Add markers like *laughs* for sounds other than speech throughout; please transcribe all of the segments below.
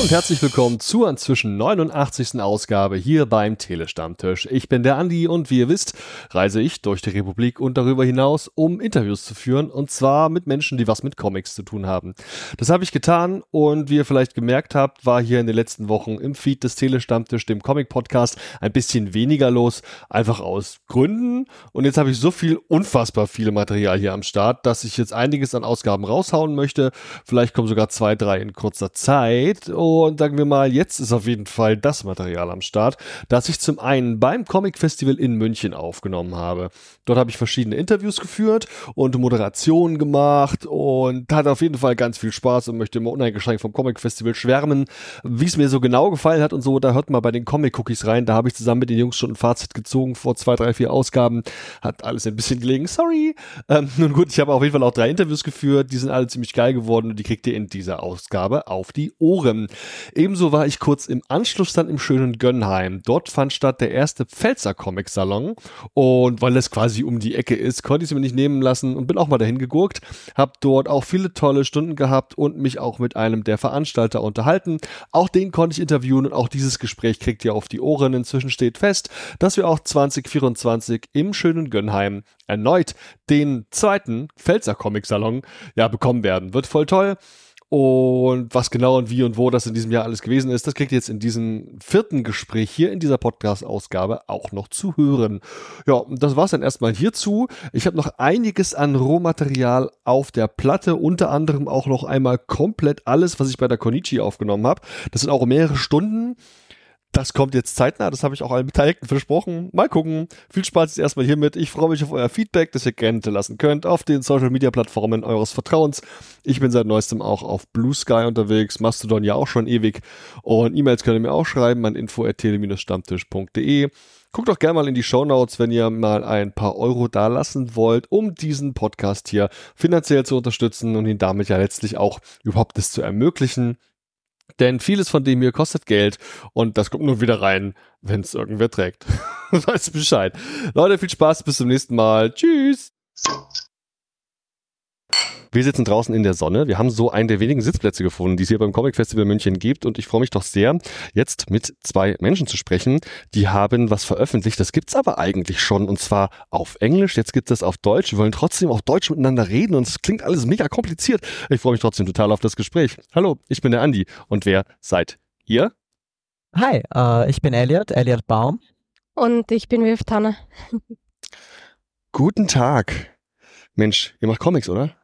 und herzlich willkommen zur inzwischen 89. Ausgabe hier beim Telestammtisch. Ich bin der Andi und wie ihr wisst, reise ich durch die Republik und darüber hinaus, um Interviews zu führen und zwar mit Menschen, die was mit Comics zu tun haben. Das habe ich getan und wie ihr vielleicht gemerkt habt, war hier in den letzten Wochen im Feed des Telestammtisch, dem Comic-Podcast, ein bisschen weniger los, einfach aus Gründen und jetzt habe ich so viel, unfassbar viel Material hier am Start, dass ich jetzt einiges an Ausgaben raushauen möchte. Vielleicht kommen sogar zwei, drei in kurzer Zeit und sagen wir mal, jetzt ist auf jeden Fall das Material am Start, das ich zum einen beim Comic Festival in München aufgenommen habe. Dort habe ich verschiedene Interviews geführt und Moderationen gemacht und hatte auf jeden Fall ganz viel Spaß und möchte immer uneingeschränkt vom Comic Festival schwärmen. Wie es mir so genau gefallen hat und so, da hört mal bei den Comic Cookies rein. Da habe ich zusammen mit den Jungs schon ein Fazit gezogen vor zwei, drei, vier Ausgaben. Hat alles ein bisschen gelegen, sorry. Ähm, *laughs* nun gut, ich habe auf jeden Fall auch drei Interviews geführt. Die sind alle ziemlich geil geworden und die kriegt ihr in dieser Ausgabe auf die Ohren. Ebenso war ich kurz im Anschluss dann im schönen Gönnheim. Dort fand statt der erste Pfälzer Comic Salon und weil es quasi um die Ecke ist, konnte ich es mir nicht nehmen lassen und bin auch mal dahin gegurkt. Hab dort auch viele tolle Stunden gehabt und mich auch mit einem der Veranstalter unterhalten. Auch den konnte ich interviewen und auch dieses Gespräch kriegt ihr auf die Ohren. Inzwischen steht fest, dass wir auch 2024 im schönen Gönnheim erneut den zweiten Pfälzer Comic Salon ja bekommen werden. Wird voll toll. Und was genau und wie und wo das in diesem Jahr alles gewesen ist, das kriegt ihr jetzt in diesem vierten Gespräch hier in dieser Podcast-Ausgabe auch noch zu hören. Ja, das war's dann erstmal hierzu. Ich habe noch einiges an Rohmaterial auf der Platte, unter anderem auch noch einmal komplett alles, was ich bei der Konichi aufgenommen habe. Das sind auch mehrere Stunden. Das kommt jetzt zeitnah, das habe ich auch allen Beteiligten versprochen. Mal gucken. Viel Spaß jetzt erstmal hiermit. Ich freue mich auf euer Feedback, das ihr gerne lassen könnt auf den Social Media Plattformen eures Vertrauens. Ich bin seit neuestem auch auf Blue Sky unterwegs, Mastodon ja auch schon ewig. Und E-Mails könnt ihr mir auch schreiben an info.tele-stammtisch.de. Guckt doch gerne mal in die Show Notes, wenn ihr mal ein paar Euro dalassen wollt, um diesen Podcast hier finanziell zu unterstützen und ihn damit ja letztlich auch überhaupt das zu ermöglichen. Denn vieles von dem hier kostet Geld und das kommt nur wieder rein, wenn es irgendwer trägt. *laughs* weißt Bescheid. Leute, viel Spaß, bis zum nächsten Mal. Tschüss. Wir sitzen draußen in der Sonne. Wir haben so einen der wenigen Sitzplätze gefunden, die es hier beim Comic Festival München gibt. Und ich freue mich doch sehr, jetzt mit zwei Menschen zu sprechen, die haben was veröffentlicht. Das gibt's aber eigentlich schon und zwar auf Englisch. Jetzt gibt es auf Deutsch. Wir wollen trotzdem auf Deutsch miteinander reden und es klingt alles mega kompliziert. Ich freue mich trotzdem total auf das Gespräch. Hallo, ich bin der Andi. Und wer seid ihr? Hi, äh, ich bin Elliot, Elliot Baum. Und ich bin Wilf Tanne. Guten Tag. Mensch, ihr macht Comics, oder?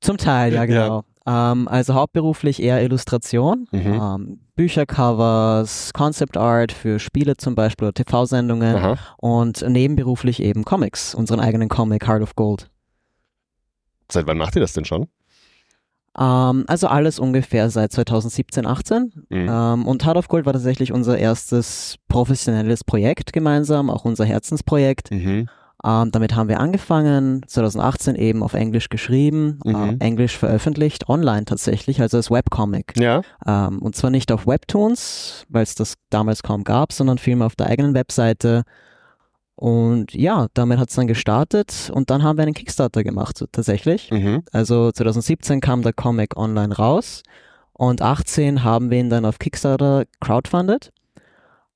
Zum Teil, ja, genau. Ja. Ähm, also hauptberuflich eher Illustration, mhm. ähm, Büchercovers, Concept Art für Spiele zum Beispiel oder TV-Sendungen und nebenberuflich eben Comics, unseren eigenen Comic Heart of Gold. Seit wann macht ihr das denn schon? Ähm, also alles ungefähr seit 2017, 18. Mhm. Ähm, und Heart of Gold war tatsächlich unser erstes professionelles Projekt gemeinsam, auch unser Herzensprojekt. Mhm. Ähm, damit haben wir angefangen, 2018 eben auf Englisch geschrieben, mhm. äh, Englisch veröffentlicht, online tatsächlich, also als Webcomic. Ja. Ähm, und zwar nicht auf Webtoons, weil es das damals kaum gab, sondern vielmehr auf der eigenen Webseite. Und ja, damit hat es dann gestartet und dann haben wir einen Kickstarter gemacht, so, tatsächlich. Mhm. Also 2017 kam der Comic online raus und 18 haben wir ihn dann auf Kickstarter crowdfunded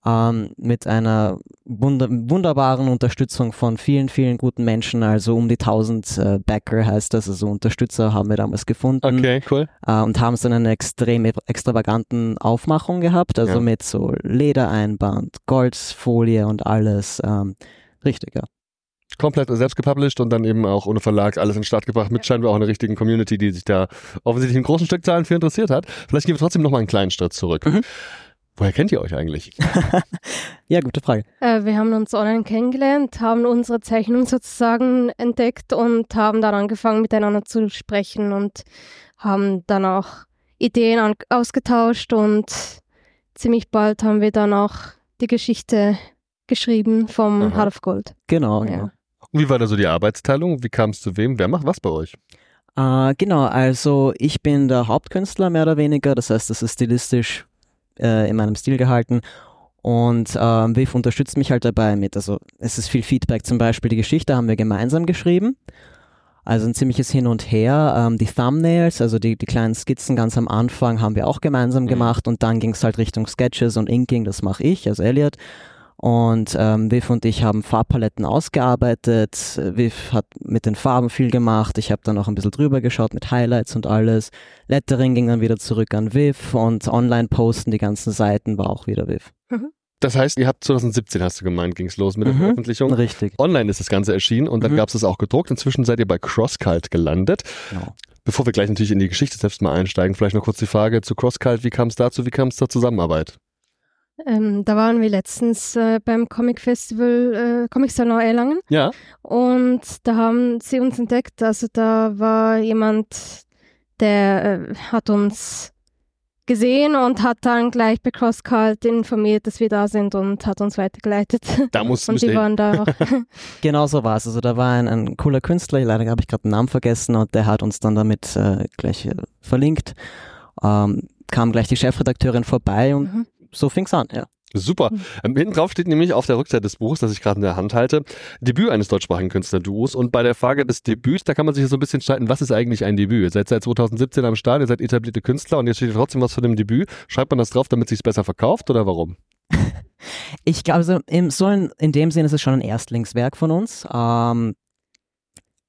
ähm, mit einer wunder wunderbaren Unterstützung von vielen, vielen guten Menschen, also um die 1000 äh, Backer heißt das, also Unterstützer haben wir damals gefunden. Okay, cool. Äh, und haben so eine extrem extravaganten Aufmachung gehabt, also ja. mit so Ledereinband, Goldfolie und alles. Ähm, richtig, ja komplett selbst gepublished und dann eben auch ohne Verlag alles in den Start gebracht mit scheinbar auch einer richtigen Community, die sich da offensichtlich in großen Stückzahlen für interessiert hat. Vielleicht gehen wir trotzdem noch mal einen kleinen Schritt zurück. Mhm. Woher kennt ihr euch eigentlich? *laughs* ja, gute Frage. Äh, wir haben uns online kennengelernt, haben unsere Zeichnung sozusagen entdeckt und haben dann angefangen miteinander zu sprechen und haben dann auch Ideen ausgetauscht und ziemlich bald haben wir dann auch die Geschichte geschrieben vom Aha. Heart of Gold. Genau, ja. Genau. Und wie war da so die Arbeitsteilung? Wie kam es zu wem? Wer macht was bei euch? Uh, genau, also ich bin der Hauptkünstler mehr oder weniger, das heißt, das ist stilistisch äh, in meinem Stil gehalten. Und ähm, Viv unterstützt mich halt dabei mit. Also es ist viel Feedback, zum Beispiel die Geschichte haben wir gemeinsam geschrieben. Also ein ziemliches Hin und Her. Ähm, die Thumbnails, also die, die kleinen Skizzen ganz am Anfang, haben wir auch gemeinsam Mhm. gemacht und dann ging es halt Richtung Sketches und Inking, das mache ich, also Elliot. Und ähm, Viv und ich haben Farbpaletten ausgearbeitet. Viv hat mit den Farben viel gemacht. Ich habe dann auch ein bisschen drüber geschaut mit Highlights und alles. Lettering ging dann wieder zurück an Viv und Online-Posten, die ganzen Seiten war auch wieder Viv. Das heißt, ihr habt 2017, hast du gemeint, ging es los mit der Mhm. Veröffentlichung. Richtig. Online ist das Ganze erschienen und dann Mhm. gab es es auch gedruckt. Inzwischen seid ihr bei CrossCult gelandet. Genau. Bevor wir gleich natürlich in die Geschichte selbst mal einsteigen, vielleicht noch kurz die Frage zu CrossCult. Wie kam es dazu? Wie kam es zur Zusammenarbeit? Ähm, da waren wir letztens äh, beim Comic Festival, äh, Comic Salon Erlangen Ja. und da haben sie uns entdeckt. Also da war jemand, der äh, hat uns gesehen und hat dann gleich bei CrossCult informiert, dass wir da sind und hat uns weitergeleitet. Da muss Und die waren da auch. *laughs* Genau so war es. Also da war ein, ein cooler Künstler, leider habe ich gerade den Namen vergessen und der hat uns dann damit äh, gleich äh, verlinkt. Ähm, kam gleich die Chefredakteurin vorbei und Mhm. So fing's an, ja. Super. Mhm. Ähm, hinten drauf steht nämlich auf der Rückseite des Buches, das ich gerade in der Hand halte, Debüt eines deutschsprachigen Künstlerduos. Und bei der Frage des Debüts, da kann man sich so ein bisschen streiten, was ist eigentlich ein Debüt? Ihr seid seit 2017 am Start, ihr seid etablierte Künstler und jetzt steht trotzdem was von dem Debüt. Schreibt man das drauf, damit es sich besser verkauft oder warum? Ich glaube, also im, so in, in dem Sinne ist es schon ein Erstlingswerk von uns. Ähm,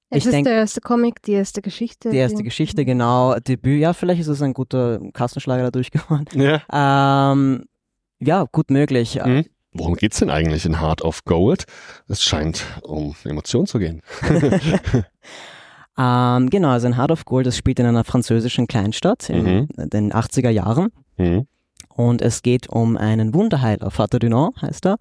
Es Ich ist denk- der erste Comic, die erste Geschichte. die erste Geschichte, genau. Debüt, ja, vielleicht ist es ein guter Kassenschlager dadurch geworden. *laughs* Ja. Ähm, ja, gut möglich. Mhm. Worum geht's denn eigentlich in Heart of Gold? Es scheint um Emotionen zu gehen. *laughs* Ähm, genau, also in Heart of Gold, das spielt in einer französischen Kleinstadt in den 80er Jahren. Mhm. Und es geht um einen Wunderheiler, Vater Dunant heißt er,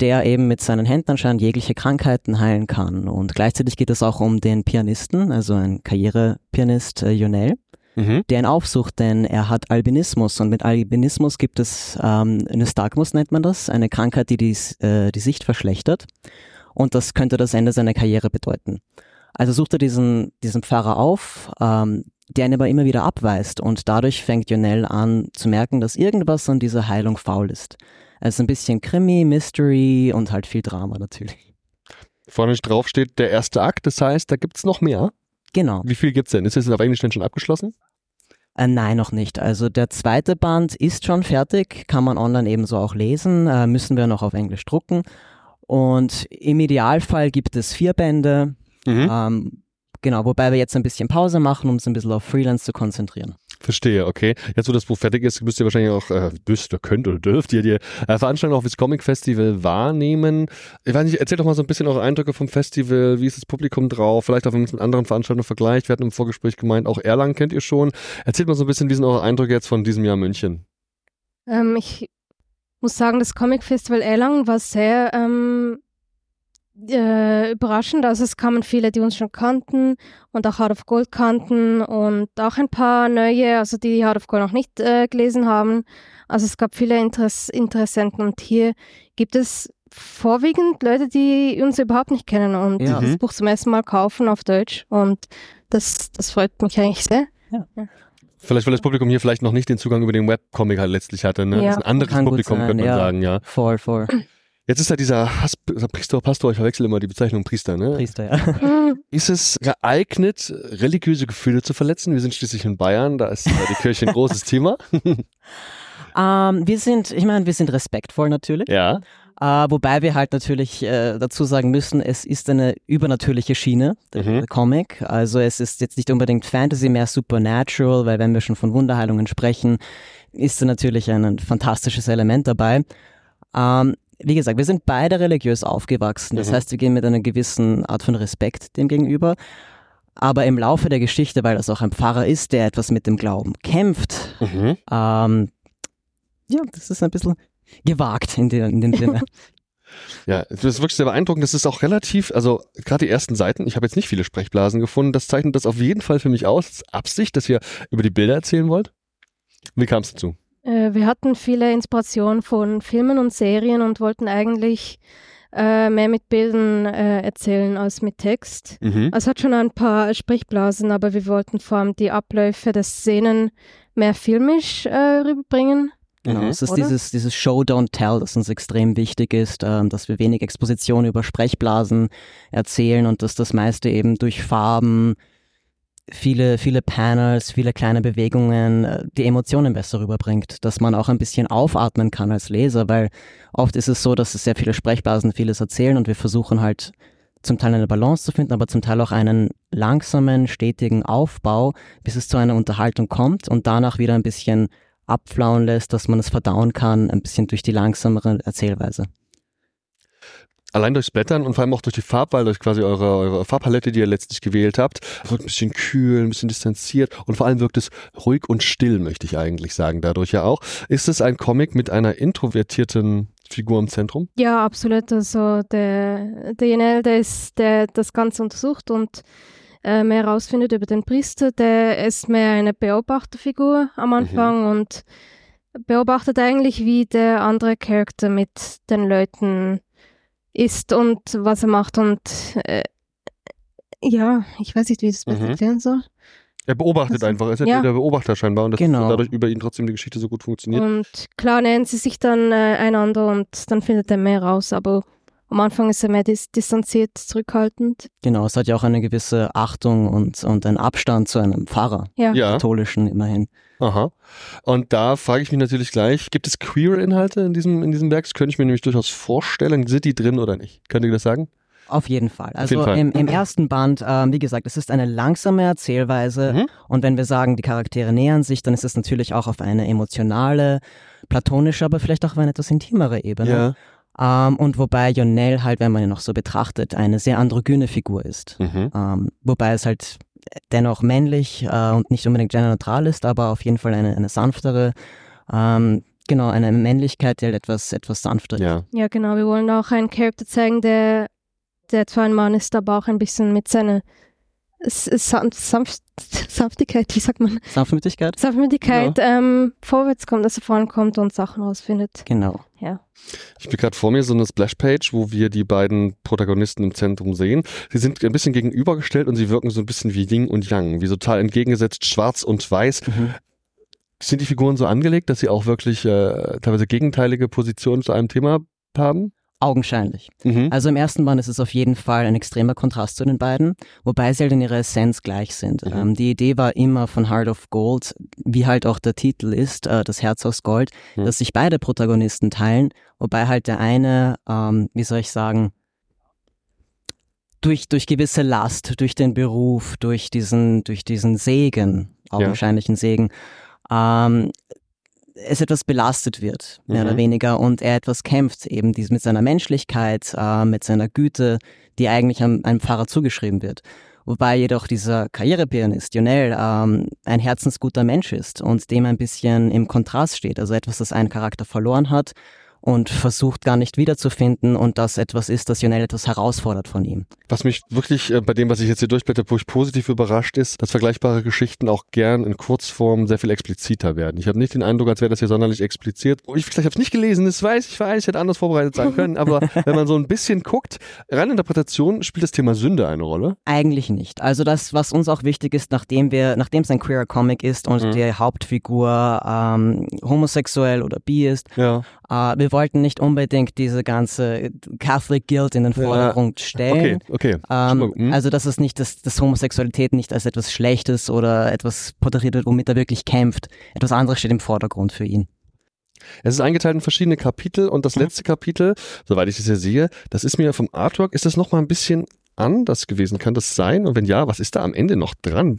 der eben mit seinen Händen anscheinend jegliche Krankheiten heilen kann. Und gleichzeitig geht es auch um den Pianisten, also ein Karrierepianist äh, Jonel, Mhm. der ihn aufsucht, denn er hat Albinismus. Und mit Albinismus gibt es ähm, Nystagmus, nennt man das, eine Krankheit, die die, äh, die Sicht verschlechtert. Und das könnte das Ende seiner Karriere bedeuten. Also sucht er diesen, diesen Pfarrer auf, ähm, der ihn aber immer wieder abweist und dadurch fängt Jonel an zu merken, dass irgendwas an dieser Heilung faul ist. Also ein bisschen Krimi, Mystery und halt viel Drama natürlich. Vorne drauf steht der erste Akt, das heißt, da gibt's noch mehr. Genau. Wie viel gibt's denn? Ist es auf Englisch denn schon abgeschlossen? Äh, nein, noch nicht. Also der zweite Band ist schon fertig, kann man online ebenso auch lesen, äh, müssen wir noch auf Englisch drucken. Und im Idealfall gibt es vier Bände, Mhm. ähm, genau, wobei wir jetzt ein bisschen Pause machen, um uns ein bisschen auf Freelance zu konzentrieren. Verstehe, okay. Jetzt, wo das Buch fertig ist, müsst ihr wahrscheinlich auch, äh, müsst oder könnt oder dürft ihr die äh, Veranstaltung auch fürs Comic Festival wahrnehmen. Ich weiß nicht, erzählt doch mal so ein bisschen eure Eindrücke vom Festival. Wie ist das Publikum drauf? Vielleicht auch, wenn man es mit anderen Veranstaltungen vergleicht. Wir hatten im Vorgespräch gemeint, auch Erlangen kennt ihr schon. Erzählt mal so ein bisschen, wie sind eure Eindrücke jetzt von diesem Jahr München? Ähm, ich muss sagen, das Comic Festival Erlangen war sehr ähm, äh, überraschend. Also es kamen viele, die uns schon kannten und auch Heart of Gold kannten und auch ein paar neue, also die Heart of Gold noch nicht äh, gelesen haben. Also es gab viele Interess Interessenten und hier gibt es vorwiegend Leute, die uns überhaupt nicht kennen und Ja. das Buch zum ersten Mal kaufen auf Deutsch und das, das freut mich eigentlich sehr. Vielleicht, weil das Publikum hier vielleicht noch nicht den Zugang über den Webcomic halt letztlich hatte. Ne? Ja. das ist ein anderes Publikum, sein, könnte man ja. sagen, ja. Voll, voll. Jetzt ist ja dieser Hass Priester, Pastor, ich verwechsel immer die Bezeichnung Priester, ne? Priester, ja. *laughs* Ist es geeignet, religiöse Gefühle zu verletzen? Wir sind schließlich in Bayern, da ist die Kirche ein großes Thema. *laughs* ähm, wir sind, ich meine, wir sind respektvoll natürlich. Ja. Äh, wobei wir halt natürlich äh, dazu sagen müssen, es ist eine übernatürliche Schiene, der, Mhm. der Comic. Also es ist jetzt nicht unbedingt Fantasy, mehr Supernatural, weil wenn wir schon von Wunderheilungen sprechen, ist da natürlich ein, ein fantastisches Element dabei. Ähm, wie gesagt, wir sind beide religiös aufgewachsen. Das Mhm. heißt, wir gehen mit einer gewissen Art von Respekt dem gegenüber. Aber im Laufe der Geschichte, weil das auch ein Pfarrer ist, der etwas mit dem Glauben kämpft, Mhm. ähm, ja, das ist ein bisschen gewagt in, dem- in dem Sinne. *laughs* Ja, das ist wirklich sehr beeindruckend. Das ist auch relativ, also gerade die ersten Seiten, ich habe jetzt nicht viele Sprechblasen gefunden, das zeichnet das auf jeden Fall für mich aus. Das ist Absicht, dass ihr über die Bilder erzählen wollt. Wie kam es dazu? Äh, wir hatten viele Inspirationen von Filmen und Serien und wollten eigentlich äh, mehr mit Bildern äh, erzählen als mit Text. Mhm. Also es hat schon ein paar Sprechblasen, aber wir wollten vor allem die Abläufe der Szenen mehr filmisch äh, rüberbringen. Genau, Mhm. es ist Oder? dieses, dieses Show, Don't Tell, das uns extrem wichtig ist, ähm, dass wir wenig Exposition über Sprechblasen erzählen und dass das meiste eben durch Farben, viele, viele Panels, viele kleine Bewegungen äh, die Emotionen besser rüberbringt, dass man auch ein bisschen aufatmen kann als Leser, weil oft ist es so, dass es sehr viele Sprechblasen vieles erzählen und wir versuchen halt zum Teil eine Balance zu finden, aber zum Teil auch einen langsamen, stetigen Aufbau, bis es zu einer Unterhaltung kommt und danach wieder ein bisschen abflauen lässt, dass man es verdauen kann, ein bisschen durch die langsamere Erzählweise. Allein durchs Blättern und vor allem auch durch die Farbwahl, durch quasi eure, eure Farbpalette, die ihr letztlich gewählt habt, wirkt ein bisschen kühl, ein bisschen distanziert und vor allem wirkt es ruhig und still, möchte ich eigentlich sagen, dadurch ja auch. Ist es ein Comic mit einer introvertierten Figur im Zentrum? Ja, absolut. Also der, der Janel, der ist, der das Ganze untersucht und äh, mehr herausfindet über den Priester. Der ist mehr eine Beobachterfigur am Anfang und beobachtet eigentlich, wie der andere Charakter mit den Leuten ist und was er macht. Und äh, ja, ich weiß nicht, wie ich das besser Mhm. erklären soll. Er beobachtet Also, einfach, er ist ja. der Beobachter scheinbar und das Genau. dadurch über ihn trotzdem die Geschichte so gut funktioniert. Und klar nähern sie sich dann äh, einander und dann findet er mehr raus, aber am Anfang ist er mehr dis distanziert, zurückhaltend. Genau, es hat ja auch eine gewisse Achtung und, und einen Abstand zu einem Pfarrer, Ja. Ja, katholischen immerhin. Aha. Und da frage ich mich natürlich gleich, gibt es Queer-Inhalte in diesem, in diesem Werk? Das könnte ich mir nämlich durchaus vorstellen. Sind die drin oder nicht? Könnt ihr das sagen? Auf jeden Fall. Also jeden Fall. Im, im ersten Band, ähm, wie gesagt, es ist eine langsame Erzählweise Mhm. und wenn wir sagen, die Charaktere nähern sich, dann ist es natürlich auch auf eine emotionale, platonische, aber vielleicht auch auf eine etwas intimere Ebene. Ähm, und wobei Jonel halt, wenn man ihn noch so betrachtet, eine sehr androgyne Figur ist. Mhm. Ähm, wobei es halt dennoch männlich äh, und nicht unbedingt genderneutral ist, aber auf jeden Fall eine, eine sanftere, ähm, genau, eine Männlichkeit, die halt etwas, etwas sanfter ist. Ja. Ja, genau. Wir wollen auch einen Charakter zeigen, der, der zwar ein Mann ist, aber auch ein bisschen mit seiner Sanft, Sanft, Sanftigkeit, wie sagt man? Sanftmütigkeit? Sanftigkeit ähm, vorwärts kommt, dass er vorankommt und Sachen rausfindet. Genau. Ja. Ich bin gerade vor mir so eine Splashpage, wo wir die beiden Protagonisten im Zentrum sehen. Sie sind ein bisschen gegenübergestellt und sie wirken so ein bisschen wie Yin und Yang, wie so total entgegengesetzt schwarz und weiß. Mhm. Sind die Figuren so angelegt, dass sie auch wirklich äh, teilweise gegenteilige Positionen zu einem Thema haben? Augenscheinlich. Mhm. Also im ersten Band ist es auf jeden Fall ein extremer Kontrast zu den beiden, wobei sie halt in ihrer Essenz gleich sind. Mhm. Ähm, die Idee war immer von Heart of Gold, wie halt auch der Titel ist, äh, das Herz aus Gold, Mhm. dass sich beide Protagonisten teilen, wobei halt der eine, ähm, wie soll ich sagen, durch, durch gewisse Last, durch den Beruf, durch diesen, durch diesen Segen, augenscheinlichen Segen, ähm, es etwas belastet wird, mehr Mhm. oder weniger, und er etwas kämpft, eben dies mit seiner Menschlichkeit, äh, mit seiner Güte, die eigentlich einem, einem Pfarrer zugeschrieben wird. Wobei jedoch dieser Karrierepianist, Jonel, ähm, ein herzensguter Mensch ist und dem ein bisschen im Kontrast steht. Also etwas, das einen Charakter verloren hat und versucht gar nicht wiederzufinden und das etwas ist, das Jonel etwas herausfordert von ihm. Was mich wirklich äh, bei dem, was ich jetzt hier durchblätter, wo ich positiv überrascht ist, dass vergleichbare Geschichten auch gern in Kurzform sehr viel expliziter werden. Ich habe nicht den Eindruck, als wäre das hier sonderlich expliziert. Ich, vielleicht habe es nicht gelesen, das weiß ich, weiß, ich hätte anders vorbereitet sein können, aber *laughs* wenn man so ein bisschen guckt, rein Interpretation spielt das Thema Sünde eine Rolle. Eigentlich nicht. Also das, was uns auch wichtig ist, nachdem wir, nachdem es ein queerer Comic ist und Mhm. die Hauptfigur ähm, homosexuell oder bi ist, Ja. Äh, wir wollten nicht unbedingt diese ganze Catholic Guilt in den Ja. Vordergrund Okay, stellen. okay. Ähm, Mhm. also dass es nicht, dass, dass Homosexualität nicht als etwas Schlechtes oder etwas porträtiert wird, womit er wirklich kämpft. Etwas anderes steht im Vordergrund für ihn. Es ist eingeteilt in verschiedene Kapitel und das Mhm. letzte Kapitel, soweit ich das hier sehe, das ist mir vom Artwork, ist das nochmal ein bisschen anders gewesen. Kann das sein? Und wenn ja, was ist da am Ende noch dran?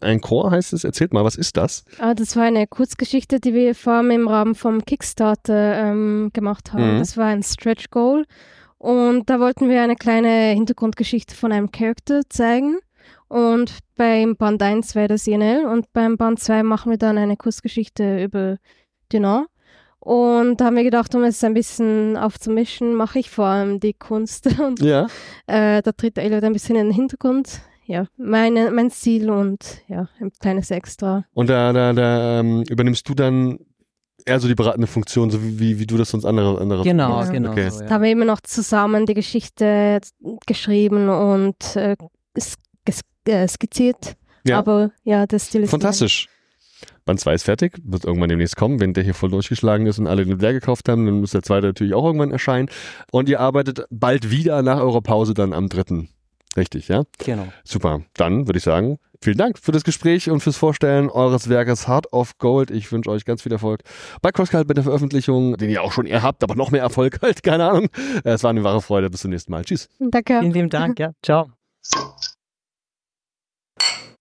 Ein Chor heißt es. Erzählt mal, was ist das? Ah, das war eine Kurzgeschichte, die wir vor allem im Rahmen vom Kickstarter ähm, gemacht haben. Mhm. Das war ein Stretch Goal. Und da wollten wir eine kleine Hintergrundgeschichte von einem Charakter zeigen. Und beim Band 1 wäre das INL und beim Band 2 machen wir dann eine Kurzgeschichte über Dunant. Und da haben wir gedacht, um es ein bisschen aufzumischen, mache ich vor allem die Kunst. *laughs* Und Ja. äh, da tritt Elliot ein bisschen in den Hintergrund. Ja, meine, mein Stil und ja, ein kleines Extra. Und da, da, da ähm, übernimmst du dann eher so die beratende Funktion, so wie, wie, wie du das sonst andere, andere Genau, Ja. genau. Okay. So, Da haben wir immer noch zusammen die Geschichte geschrieben und äh, äh, skizziert. Ja. Aber ja, der Stil ist. Fantastisch. Band 2 ist fertig, wird irgendwann demnächst kommen. Wenn der hier voll durchgeschlagen ist und alle den leer gekauft haben, dann muss der zweite natürlich auch irgendwann erscheinen. Und ihr arbeitet bald wieder nach eurer Pause dann am dritten. Richtig, ja? Genau. Super. Dann würde ich sagen, vielen Dank für das Gespräch und fürs Vorstellen eures Werkes Heart of Gold. Ich wünsche euch ganz viel Erfolg bei CrossCult mit der Veröffentlichung, den ihr auch schon eher habt, aber noch mehr Erfolg halt, keine Ahnung. Es war eine wahre Freude. Bis zum nächsten Mal. Tschüss. Danke. Vielen lieben Dank, ja. Ciao.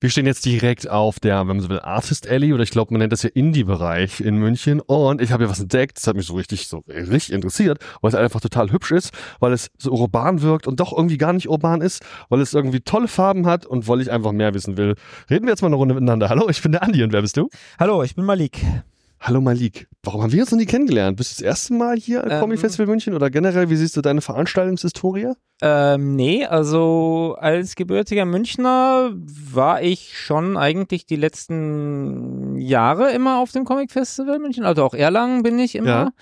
Wir stehen jetzt direkt auf der, wenn man so will, Artist Alley oder ich glaube, man nennt das ja Indie-Bereich in München. Und ich habe hier was entdeckt, das hat mich so richtig, so richtig interessiert, weil es einfach total hübsch ist, weil es so urban wirkt und doch irgendwie gar nicht urban ist, weil es irgendwie tolle Farben hat und weil ich einfach mehr wissen will. Reden wir jetzt mal eine Runde miteinander. Hallo, ich bin der Andi und wer bist du? Hallo, ich bin Malik. Hallo Malik. Warum haben wir uns noch nie kennengelernt? Bist du das erste Mal hier am Ähm. Comic Festival München oder generell, wie siehst du deine Veranstaltungshistorie? Ähm, nee, also als gebürtiger Münchner war ich schon eigentlich die letzten Jahre immer auf dem Comic Festival München. Also auch Erlangen bin ich immer.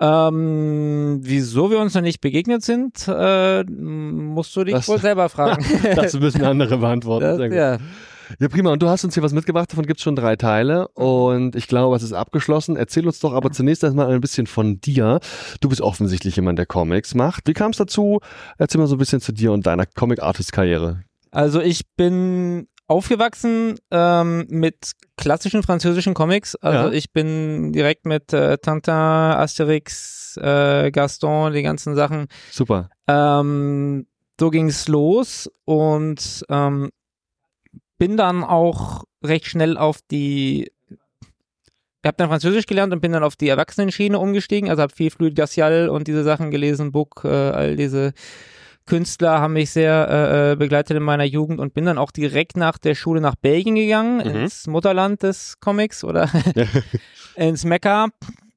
Ähm, wieso wir uns noch nicht begegnet sind, äh, musst du dich Das- wohl selber fragen. *laughs* Das müssen andere *laughs* beantworten. Das, Sehr gut. ja. Ja, prima. Und du hast uns hier was mitgebracht. Davon gibt es schon drei Teile. Und ich glaube, es ist abgeschlossen. Erzähl uns doch aber zunächst erstmal ein bisschen von dir. Du bist offensichtlich jemand, der Comics macht. Wie kam es dazu? Erzähl mal so ein bisschen zu dir und deiner Comic-Artist-Karriere. Also ich bin aufgewachsen ähm, mit klassischen französischen Comics. Also Ja. ich bin direkt mit äh, Tintin, Asterix, äh, Gaston, die ganzen Sachen Super. Ähm, so ging's los und ähm, bin dann auch recht schnell auf die. Ich habe dann Französisch gelernt und bin dann auf die Erwachsenenschiene umgestiegen. Also habe viel Fluid Gassial und diese Sachen gelesen, Book, äh, all diese Künstler haben mich sehr äh, äh, begleitet in meiner Jugend und bin dann auch direkt nach der Schule nach Belgien gegangen, Mhm. ins Mutterland des Comics oder *laughs* *laughs* ins Mekka.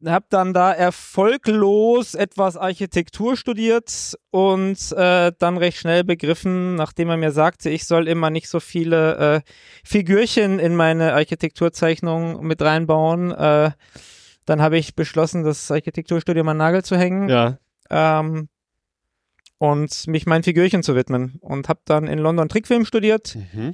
Hab dann da erfolglos etwas Architektur studiert und äh, dann recht schnell begriffen, nachdem er mir sagte, ich soll immer nicht so viele äh, Figürchen in meine Architekturzeichnung mit reinbauen. Äh, dann habe ich beschlossen, das Architekturstudium an Nagel zu hängen Ja. ähm, und mich meinen Figürchen zu widmen. Und habe dann in London Trickfilm studiert Mhm.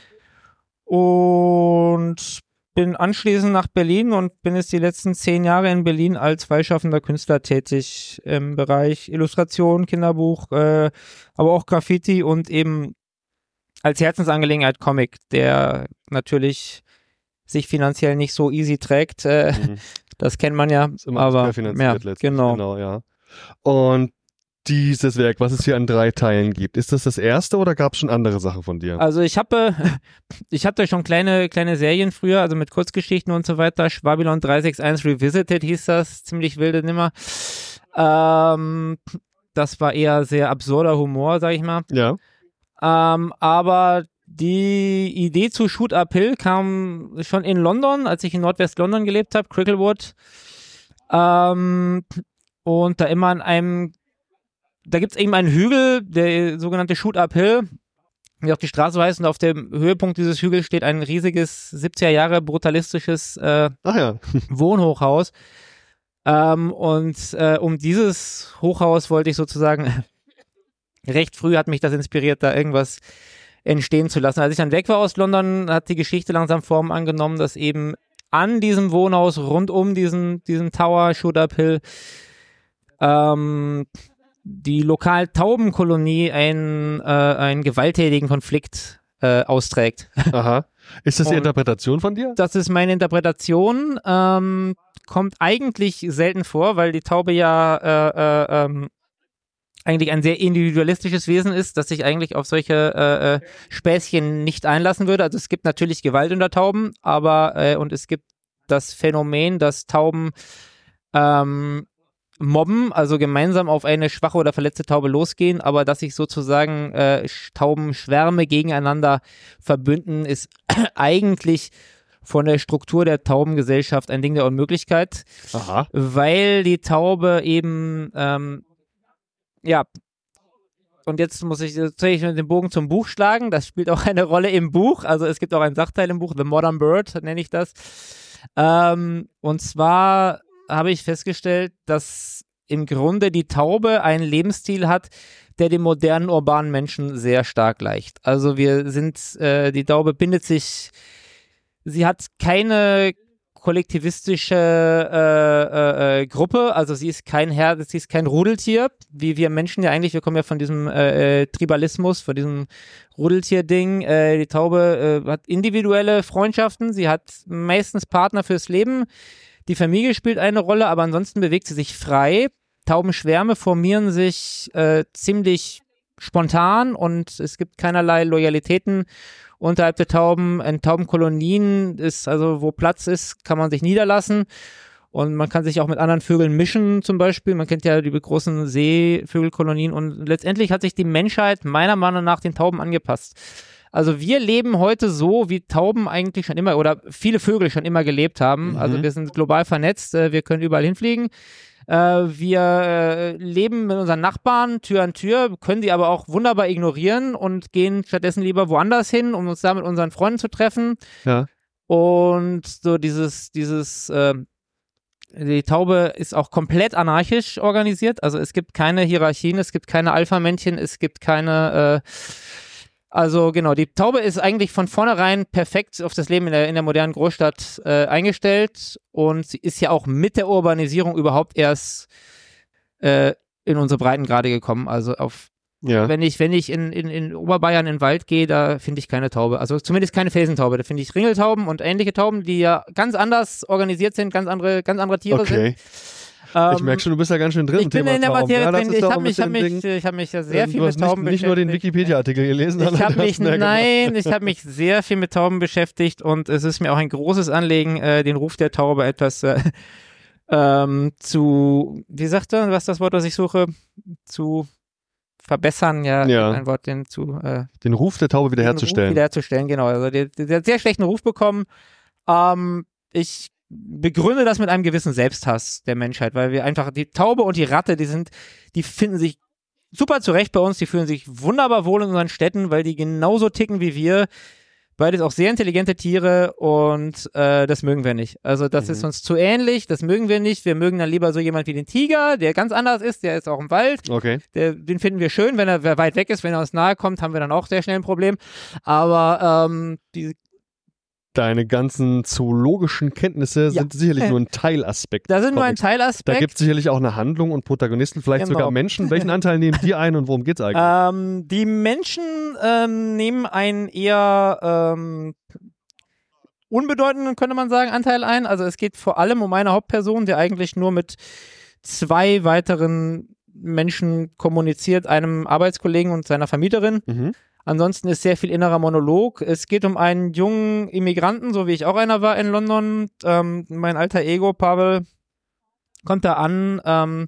und bin anschließend nach Berlin und bin jetzt die letzten zehn Jahre in Berlin als freischaffender Künstler tätig im Bereich Illustration, Kinderbuch, äh, aber auch Graffiti und eben als Herzensangelegenheit Comic, der natürlich sich finanziell nicht so easy trägt. Äh, Mhm. *laughs* das kennt man ja, aber ja, genau. Genau, ja. Und dieses Werk, was es hier an drei Teilen gibt, ist das das erste oder gab es schon andere Sachen von dir? Also ich habe, *laughs* ich hatte schon kleine, kleine Serien früher, also mit Kurzgeschichten und so weiter. Schwabylon 361 Revisited hieß das, ziemlich wilde Nimmer. Ähm, das war eher sehr absurder Humor, sag ich mal. ja. Ähm, aber die Idee zu Shoot Uphill kam schon in London, als ich in Nordwest-London gelebt habe, Cricklewood. Ähm, und da immer an einem, da gibt es eben einen Hügel, der sogenannte Shoot Uphill, wie auch die Straße heißt, und auf dem Höhepunkt dieses Hügels steht ein riesiges 70er Jahre brutalistisches äh, ja. *laughs* Wohnhochhaus. Ähm, und äh, um dieses Hochhaus wollte ich sozusagen *laughs* recht früh hat mich das inspiriert, da irgendwas entstehen zu lassen. Als ich dann weg war aus London, hat die Geschichte langsam Form angenommen, dass eben an diesem Wohnhaus rund um diesen, diesen Tower, Shoot Up Hill, ähm, die Lokal-Taubenkolonie einen, äh, einen gewalttätigen Konflikt äh, austrägt. Aha. *laughs* Ist das die Interpretation von dir? Das ist meine Interpretation. Ähm, kommt eigentlich selten vor, weil die Taube ja äh, äh, ähm, eigentlich ein sehr individualistisches Wesen ist, das sich eigentlich auf solche äh, äh, Späßchen nicht einlassen würde. Also es gibt natürlich Gewalt unter Tauben, aber äh, und es gibt das Phänomen, dass Tauben ähm, mobben, also gemeinsam auf eine schwache oder verletzte Taube losgehen, aber dass sich sozusagen äh, Sch- Taubenschwärme gegeneinander verbünden, ist *clears throat* eigentlich von der Struktur der Taubengesellschaft ein Ding der Unmöglichkeit, Aha. weil die Taube eben, ähm, ja, und jetzt muss ich tatsächlich den Bogen zum Buch schlagen. Das spielt auch eine Rolle im Buch. Also es gibt auch einen Sachteil im Buch, The Modern Bird nenne ich das. Ähm, und zwar habe ich festgestellt, dass im Grunde die Taube einen Lebensstil hat, der dem modernen urbanen Menschen sehr stark gleicht. Also wir sind, äh, die Taube bindet sich, sie hat keine kollektivistische äh, äh, äh, Gruppe. Also sie ist kein Herr, sie ist kein Rudeltier, wie wir Menschen ja eigentlich. Wir kommen ja von diesem äh, äh Tribalismus, von diesem Rudeltier-Ding. Die Taube hat individuelle Freundschaften. Sie hat meistens Partner fürs Leben. Die Familie spielt eine Rolle, aber ansonsten bewegt sie sich frei. Taubenschwärme formieren sich äh, ziemlich spontan und es gibt keinerlei Loyalitäten unterhalb der Tauben. In Taubenkolonien ist also, wo Platz ist, kann man sich niederlassen. Und man kann sich auch mit anderen Vögeln mischen, zum Beispiel. Man kennt ja die großen Seevögelkolonien. Und letztendlich hat sich die Menschheit meiner Meinung nach den Tauben angepasst. Also wir leben heute so, wie Tauben eigentlich schon immer oder viele Vögel schon immer gelebt haben. Mhm. Also wir sind global vernetzt, äh, wir können überall hinfliegen. Äh, wir äh, leben mit unseren Nachbarn Tür an Tür, können sie aber auch wunderbar ignorieren und gehen stattdessen lieber woanders hin, um uns da mit unseren Freunden zu treffen. Ja. Und so dieses, dieses, äh, die Taube ist auch komplett anarchisch organisiert. Also es gibt keine Hierarchien, es gibt keine Alpha-Männchen, es gibt keine äh, also genau, die Taube ist eigentlich von vornherein perfekt auf das Leben in der, in der modernen Großstadt äh, eingestellt und sie ist ja auch mit der Urbanisierung überhaupt erst äh, in unsere Breitengrade gekommen. Also auf ja. wenn ich, wenn ich in, in, in Oberbayern in den Wald gehe, da finde ich keine Taube. Also zumindest keine Felsentaube. Da finde ich Ringeltauben und ähnliche Tauben, die ja ganz anders organisiert sind, ganz andere, ganz andere Tiere okay. sind. Ähm, ich merke schon, du bist ja ganz schön drin. Ich bin in der Materie ja, drin. Ich habe mich, hab mich, hab mich ja sehr viel mit Tauben nicht, beschäftigt. Nicht nur den Wikipedia-Artikel gelesen, ich habe mich, nein, ich habe mich sehr viel mit Tauben beschäftigt und es ist mir auch ein großes Anliegen, äh, den Ruf der Taube etwas äh, *laughs* ähm, zu, wie sagt er, was ist das Wort, was ich suche, zu verbessern, ja, ja. ein Wort, den zu äh, den Ruf der Taube wiederherzustellen. Wiederherzustellen, genau. Also der, der hat sehr schlechten Ruf bekommen. Ähm, ich begründe das mit einem gewissen Selbsthass der Menschheit, weil wir einfach die Taube und die Ratte, die sind, die finden sich super zurecht bei uns, die fühlen sich wunderbar wohl in unseren Städten, weil die genauso ticken wie wir. Beides auch sehr intelligente Tiere und äh, das mögen wir nicht. Also das mhm. ist uns zu ähnlich, das mögen wir nicht. Wir mögen dann lieber so jemand wie den Tiger, der ganz anders ist, der ist auch im Wald. Okay. Der, den finden wir schön, wenn er weit weg ist, wenn er uns nahe kommt, haben wir dann auch sehr schnell ein Problem. Aber ähm, die deine ganzen zoologischen Kenntnisse ja. sind sicherlich nur ein *laughs* Teilaspekt. Da sind nur ein Teilaspekt. Da gibt es sicherlich auch eine Handlung und Protagonisten, vielleicht genau. sogar Menschen. Welchen *laughs* Anteil nehmen die ein und worum geht es eigentlich? Ähm, die Menschen ähm, nehmen einen eher ähm, unbedeutenden, könnte man sagen, Anteil ein. Also es geht vor allem um eine Hauptperson, der eigentlich nur mit zwei weiteren Menschen kommuniziert, einem Arbeitskollegen und seiner Vermieterin. Mhm. Ansonsten ist sehr viel innerer Monolog. Es geht um einen jungen Immigranten, so wie ich auch einer war in London. Ähm, mein alter Ego, Pavel, kommt da an, ähm,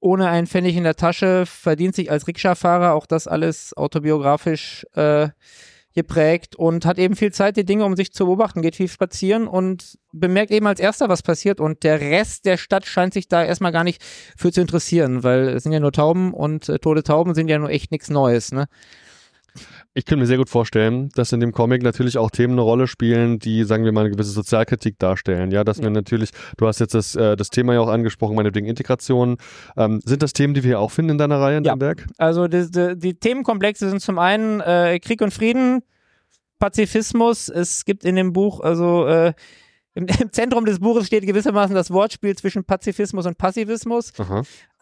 ohne einen Pfennig in der Tasche, verdient sich als Rikscha-Fahrer, auch das alles autobiografisch äh, geprägt und hat eben viel Zeit, die Dinge um sich zu beobachten, geht viel spazieren und bemerkt eben als erster, was passiert. Und der Rest der Stadt scheint sich da erstmal gar nicht für zu interessieren, weil es sind ja nur Tauben und äh, tote Tauben sind ja nur echt nichts Neues. Ne? Ich könnte mir sehr gut vorstellen, dass in dem Comic natürlich auch Themen eine Rolle spielen, die, sagen wir mal, eine gewisse Sozialkritik darstellen. Ja, dass wir natürlich, du hast jetzt das, äh, das Thema ja auch angesprochen, meinetwegen Integration. Ähm, sind das Themen, die wir auch finden in deiner Reihe in ja. deinem Werk? Also die, die, die, Themenkomplexe sind zum einen äh, Krieg und Frieden, Pazifismus. Es gibt in dem Buch, also äh, im, im, Zentrum des Buches steht gewissermaßen das Wortspiel zwischen Pazifismus und Passivismus,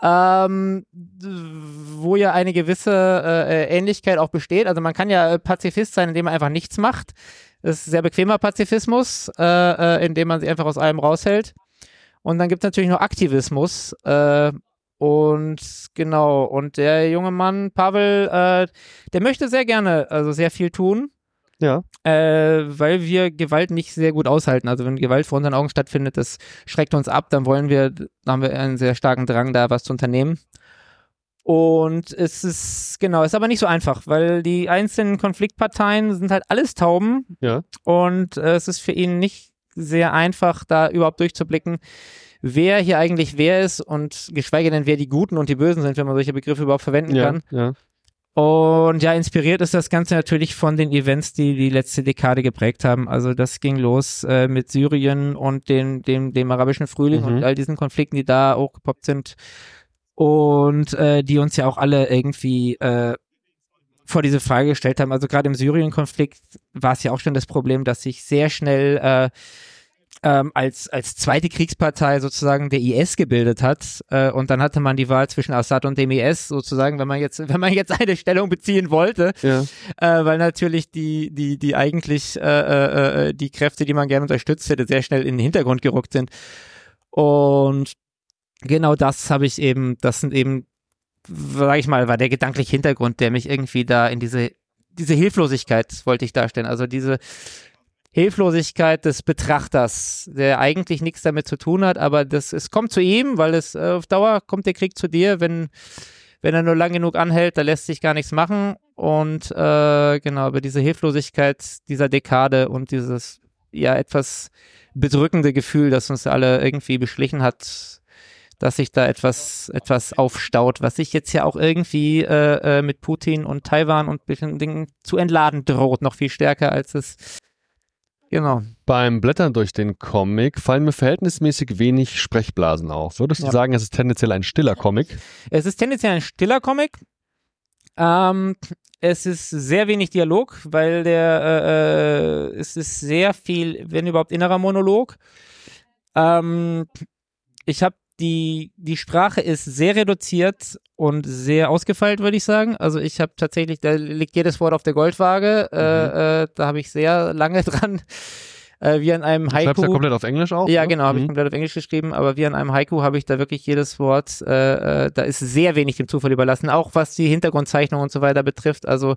ähm, wo ja eine gewisse äh, Ähnlichkeit auch besteht. Also man kann ja Pazifist sein, indem man einfach nichts macht. Das ist sehr bequemer Pazifismus, äh, äh, indem man sich einfach aus allem raushält. Und dann gibt es natürlich noch Aktivismus. Äh, und genau, und der junge Mann, Pavel, äh, der möchte sehr gerne, also sehr viel tun. Ja. Äh, weil wir Gewalt nicht sehr gut aushalten. Also wenn Gewalt vor unseren Augen stattfindet, das schreckt uns ab, dann wollen wir, dann haben wir einen sehr starken Drang, da was zu unternehmen. Und es ist, genau, ist aber nicht so einfach, weil die einzelnen Konfliktparteien sind halt alles Tauben. Ja. Und äh, es ist für ihn nicht sehr einfach, da überhaupt durchzublicken, wer hier eigentlich wer ist und geschweige denn, wer die Guten und die Bösen sind, wenn man solche Begriffe überhaupt verwenden ja, kann. Ja. Und ja, inspiriert ist das Ganze natürlich von den Events, die die letzte Dekade geprägt haben. Also das ging los äh, mit Syrien und dem, dem, dem arabischen Frühling mhm. und all diesen Konflikten, die da hochgepoppt sind und äh, die uns ja auch alle irgendwie äh, vor diese Frage gestellt haben. Also gerade im Syrien-Konflikt war es ja auch schon das Problem, dass sich sehr schnell äh, ähm, als, als zweite Kriegspartei sozusagen der IS gebildet hat. Äh, und dann hatte man die Wahl zwischen Assad und dem IS sozusagen, wenn man jetzt, *laughs* wenn man jetzt eine Stellung beziehen wollte, Ja. äh, weil natürlich die, die, die eigentlich äh, äh, äh, die Kräfte, die man gerne unterstützt hätte, sehr schnell in den Hintergrund gerückt sind. Und genau das habe ich eben, das sind eben, sag ich mal, war der gedankliche Hintergrund, der mich irgendwie da in diese, diese Hilflosigkeit wollte ich darstellen. Also diese Hilflosigkeit des Betrachters, der eigentlich nichts damit zu tun hat, aber das, es kommt zu ihm, weil es äh, auf Dauer kommt der Krieg zu dir, wenn, wenn er nur lang genug anhält, da lässt sich gar nichts machen. Und äh, genau, über diese Hilflosigkeit dieser Dekade und dieses ja etwas bedrückende Gefühl, das uns alle irgendwie beschlichen hat, dass sich da etwas, etwas aufstaut, was sich jetzt ja auch irgendwie äh, äh, mit Putin und Taiwan und bestimmten Dingen zu entladen droht, noch viel stärker als es. Genau. Beim Blättern durch den Comic fallen mir verhältnismäßig wenig Sprechblasen auf. Würdest du Ja. sagen, es ist tendenziell ein stiller Comic? Es ist tendenziell ein stiller Comic. Ähm, es ist sehr wenig Dialog, weil der äh, äh, es ist sehr viel, wenn überhaupt innerer Monolog. Ähm, ich habe die die Sprache ist sehr reduziert und sehr ausgefeilt, würde ich sagen. Also ich habe tatsächlich, da liegt jedes Wort auf der Goldwaage. Äh, äh, da habe ich sehr lange *laughs* dran, äh, wie an einem Du schreibst ja Haiku. komplett auf Englisch auch? Ja, ne? genau, habe ich Mhm. komplett auf Englisch geschrieben, aber wie an einem Haiku habe ich da wirklich jedes Wort, äh, äh, da ist sehr wenig dem Zufall überlassen, auch was die Hintergrundzeichnung und so weiter betrifft. Also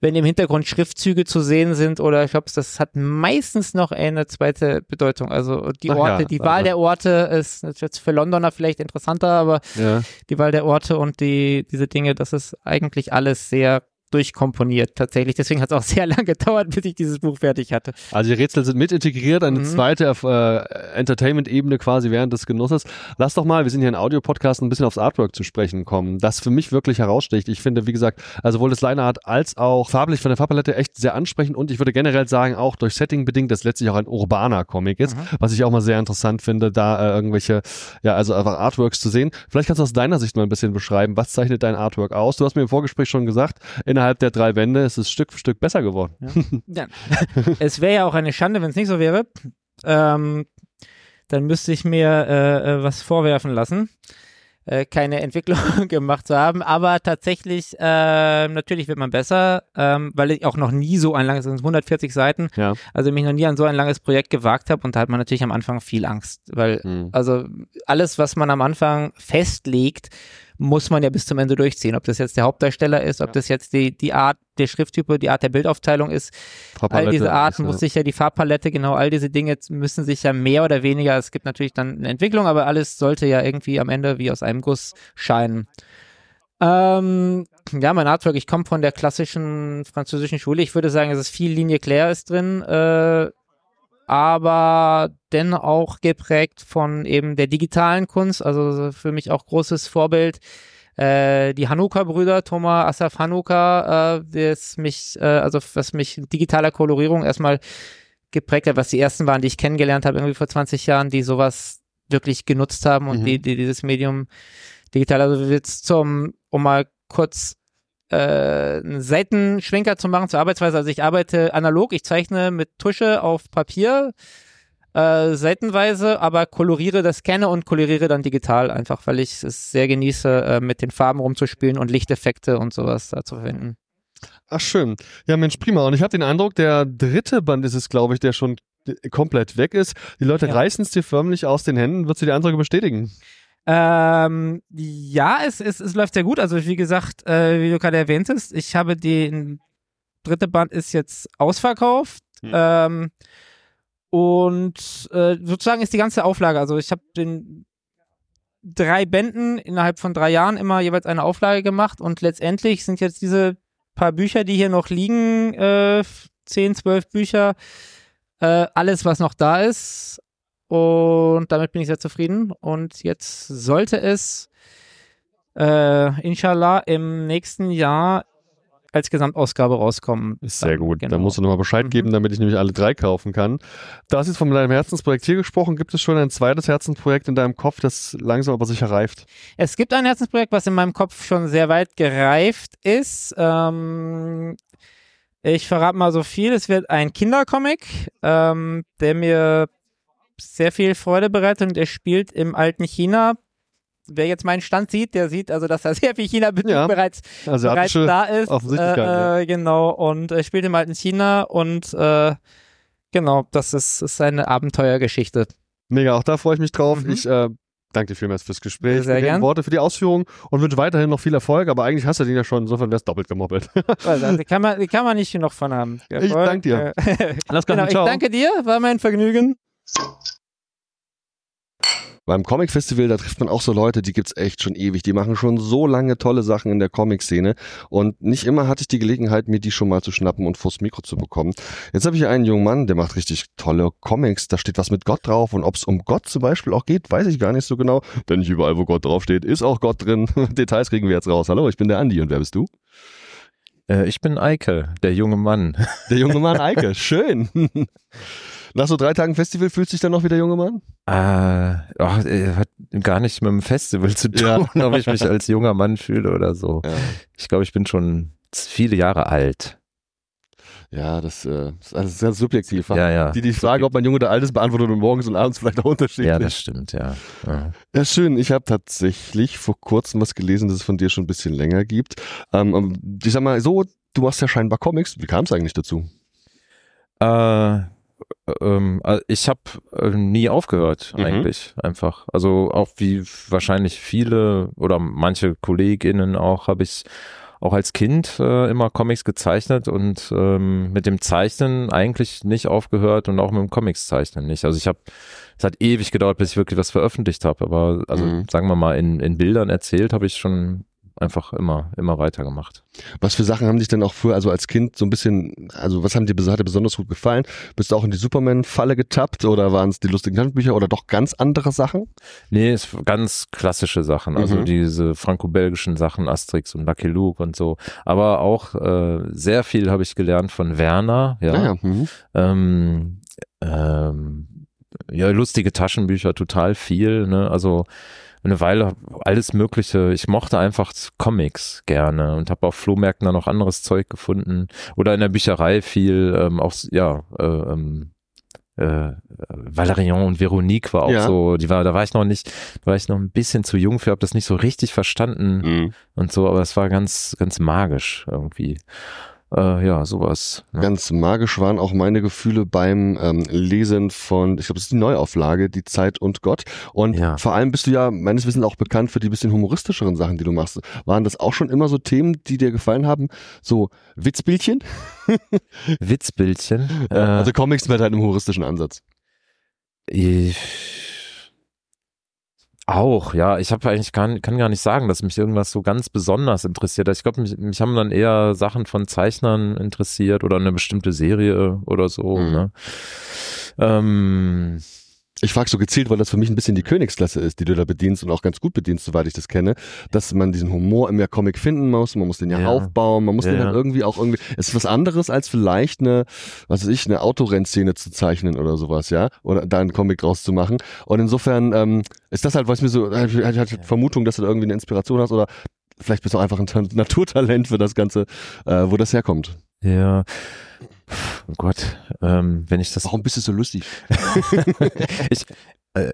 wenn im Hintergrund Schriftzüge zu sehen sind oder ich glaube, das hat meistens noch eine zweite Bedeutung. Also die Ach Orte, ja, die Wahl der Orte ist ist jetzt für Londoner vielleicht interessanter, aber Ja. die Wahl der Orte und die, diese Dinge, das ist eigentlich alles sehr durchkomponiert tatsächlich. Deswegen hat es auch *laughs* sehr lange gedauert, bis ich dieses Buch fertig hatte. Also die Rätsel sind mit integriert, eine Mhm. zweite äh, Entertainment-Ebene quasi während des Genusses. Lass doch mal, wir sind hier ein Audio-Podcast, ein bisschen aufs Artwork zu sprechen kommen, das für mich wirklich heraussticht. Ich finde, wie gesagt, also sowohl das Lineart als auch farblich von der Farbpalette echt sehr ansprechend und ich würde generell sagen, auch durch Setting bedingt, dass letztlich auch ein urbaner Comic ist, was ich auch mal sehr interessant finde, da äh, irgendwelche, ja, also einfach Artworks zu sehen. Vielleicht kannst du aus deiner Sicht mal ein bisschen beschreiben, was zeichnet dein Artwork aus? Du hast mir im Vorgespräch schon gesagt, innerhalb der drei Wände ist es Stück für Stück besser geworden. Ja. *laughs* es wäre ja auch eine Schande, wenn es nicht so wäre. Ähm, dann müsste ich mir äh, äh, was vorwerfen lassen, äh, keine Entwicklung *laughs* gemacht zu haben. Aber tatsächlich, äh, natürlich wird man besser, ähm, weil ich auch noch nie so ein langes, das sind 140 Seiten, Ja. also mich noch nie an so ein langes Projekt gewagt habe. Und da hat man natürlich am Anfang viel Angst, weil Hm. also alles, was man am Anfang festlegt, muss man ja bis zum Ende durchziehen. Ob das jetzt der Hauptdarsteller ist, ob das jetzt die, die Art der Schrifttype, die Art der Bildaufteilung ist, all diese Arten ist, muss ja. sich ja die Farbpalette, genau all diese Dinge müssen sich ja mehr oder weniger, es gibt natürlich dann eine Entwicklung, aber alles sollte ja irgendwie am Ende wie aus einem Guss scheinen. Ähm, ja, mein Artwork, ich komme von der klassischen französischen Schule. Ich würde sagen, es ist viel Linie Claire ist drin, äh, aber denn auch geprägt von eben der digitalen Kunst, also für mich auch großes Vorbild. Äh, die Hanukkah-Brüder, Thomas Asaf Hanukkah, äh, das mich, äh, also was mich digitaler Kolorierung erstmal geprägt hat, was die ersten waren, die ich kennengelernt habe, irgendwie vor 20 Jahren, die sowas wirklich genutzt haben und Mhm. die, die dieses Medium digital, also jetzt zum, um mal kurz äh, einen Seitenschwenker zu machen zur Arbeitsweise. Also ich arbeite analog, ich zeichne mit Tusche auf Papier, äh, seitenweise, aber koloriere das kenne und koloriere dann digital einfach, weil ich es sehr genieße, äh, mit den Farben rumzuspielen und Lichteffekte und sowas da zu verwenden. Ach schön. Ja, Mensch, prima. Und ich habe den Eindruck, der dritte Band ist es, glaube ich, der schon komplett weg ist. Die Leute Ja. reißen es dir förmlich aus den Händen. Würdest du die Eindrücke bestätigen? Ähm, ja, es, es, es läuft sehr gut. Also wie gesagt, äh, wie du gerade erwähntest, ich habe den dritte Band ist jetzt ausverkauft. Hm. Ähm, und äh, sozusagen ist die ganze Auflage, also ich habe den drei Bänden innerhalb von drei Jahren immer jeweils eine Auflage gemacht und letztendlich sind jetzt diese paar Bücher, die hier noch liegen, äh, 10, 12 Bücher, äh, alles, was noch da ist. Und damit bin ich sehr zufrieden. Und jetzt sollte es äh, inshallah im nächsten Jahr als Gesamtausgabe rauskommen. Ist sehr Dann, gut. genau. Da musst du nochmal Bescheid Mhm. geben, damit ich nämlich alle drei kaufen kann. Da hast du jetzt von deinem Herzensprojekt hier gesprochen. Gibt es schon ein zweites Herzensprojekt in deinem Kopf, das langsam aber sicher reift? Es gibt ein Herzensprojekt, was in meinem Kopf schon sehr weit gereift ist. Ähm, ich verrate mal so viel. Es wird ein Kindercomic, ähm, der mir sehr viel Freude bereitet und er spielt im alten China. Wer jetzt meinen Stand sieht, der sieht also, dass da *laughs* sehr viel China-Bezug Ja. bereits, bereits Asiatische da ist. Offensichtlichkeit, ja. Äh, äh, genau, und er spielt im alten China und äh, genau, das ist, ist eine Abenteuergeschichte. Mega, auch da freue ich mich drauf. Mhm. Ich äh, danke dir vielmals fürs Gespräch, Sehr für die gern. Worte, für die Ausführungen und wünsche weiterhin noch viel Erfolg. Aber eigentlich hast du den ja schon, insofern wär's doppelt gemoppelt. *laughs* Also, die, kann man, die *laughs* kann man nicht genug von haben. Ich danke dir. Äh, Alles klar, genau, ich ciao. danke dir, war mein Vergnügen. Beim Comic Festival, da trifft man auch so Leute, die gibt's echt schon ewig. Die machen schon so lange tolle Sachen in der Comic-Szene. Und nicht immer hatte ich die Gelegenheit, mir die schon mal zu schnappen und vors Mikro zu bekommen. Jetzt habe ich hier einen jungen Mann, der macht richtig tolle Comics. Da steht was mit Gott drauf. Und ob es um Gott zum Beispiel auch geht, weiß ich gar nicht so genau. Denn nicht überall, wo Gott draufsteht, ist auch Gott drin. *laughs* Details kriegen wir jetzt raus. Hallo, ich bin der Andi. Und wer bist du? Äh, ich bin Eike, der junge Mann. Der junge Mann *laughs* Eike. Schön. Nach so drei Tagen Festival fühlt sich dann noch wie der junge Mann? Äh, ach, äh, hat gar nicht mit dem Festival zu tun, Ja. *laughs* ob ich mich als junger Mann fühle oder so. Ja. Ich glaube, ich bin schon viele Jahre alt. Ja, das, äh, ist alles sehr subjektiv. Ja, ja. Die, die Frage, ob man jung oder alt ist, beantwortet man morgens und abends vielleicht auch unterschiedlich. Ja, das stimmt, ja. ja. Ja, schön. Ich habe tatsächlich vor kurzem was gelesen, das es von dir schon ein bisschen länger gibt. Ähm, ähm, ich sag mal so, du machst ja scheinbar Comics. Wie kam es eigentlich dazu? Äh, ähm, äh, ich habe äh, nie aufgehört, Mhm. eigentlich, einfach. Also auch wie wahrscheinlich viele oder manche KollegInnen auch, habe ich auch als Kind äh, immer Comics gezeichnet und ähm, mit dem Zeichnen eigentlich nicht aufgehört und auch mit dem Comics zeichnen nicht. Also ich habe, es hat ewig gedauert, bis ich wirklich was veröffentlicht habe, aber also Mhm. sagen wir mal, in, in Bildern erzählt habe ich schon einfach immer, immer weitergemacht. Was für Sachen haben dich denn auch früher, also als Kind, so ein bisschen, also was haben dir, hat dir besonders gut gefallen? Bist du auch in die Superman-Falle getappt oder waren es die lustigen Handbücher oder doch ganz andere Sachen? Nee, es ganz klassische Sachen, also Mhm. diese franco-belgischen Sachen, Asterix und Lucky Luke und so. Aber auch äh, sehr viel habe ich gelernt von Werner, ja. Naja, mhm. Ähm, ähm, ja, lustige Taschenbücher, total viel, ne? Also eine Weile alles Mögliche. Ich mochte einfach Comics gerne und habe auf Flohmärkten dann noch anderes Zeug gefunden. Oder in der Bücherei viel, ähm, auch, ja, äh, ähm, äh, Valerian und Veronique war auch Ja. so, die war, da war ich noch nicht, da war ich noch ein bisschen zu jung für, habe das nicht so richtig verstanden Mhm. und so, aber es war ganz, ganz magisch irgendwie. Äh, ja, sowas. ne? Ganz magisch waren auch meine Gefühle beim ähm, Lesen von, ich glaube, das ist die Neuauflage, Die Zeit und Gott. Und Ja. vor allem bist du ja meines Wissens auch bekannt für die bisschen humoristischeren Sachen, die du machst. Waren das auch schon immer so Themen, die dir gefallen haben? So Witzbildchen? Witzbildchen. *laughs* Äh, also Comics mit einem humoristischen Ansatz. Ich, auch, ja. Ich habe eigentlich gar, kann gar nicht sagen, dass mich irgendwas so ganz besonders interessiert. Ich glaube, mich, mich haben dann eher Sachen von Zeichnern interessiert oder eine bestimmte Serie oder so. Mhm. Ne? Ähm, Ich frage so gezielt, weil das für mich ein bisschen die Königsklasse ist, die du da bedienst und auch ganz gut bedienst, soweit ich das kenne, dass man diesen Humor im Comic finden muss, man muss den ja, Ja. aufbauen, man muss Ja, den halt ja. irgendwie auch irgendwie, es ist was anderes als vielleicht eine, was weiß ich, eine Autorennszene zu zeichnen oder sowas, ja, oder da einen Comic draus zu machen und insofern ähm, ist das halt, was mir so, ich hatte die Vermutung, dass du da irgendwie eine Inspiration hast oder vielleicht bist du auch einfach ein Ta- *laughs* Naturtalent für das Ganze, äh, wo das herkommt. ja. Oh Gott, ähm, wenn ich das Warum bist du so lustig? *laughs* ich, äh,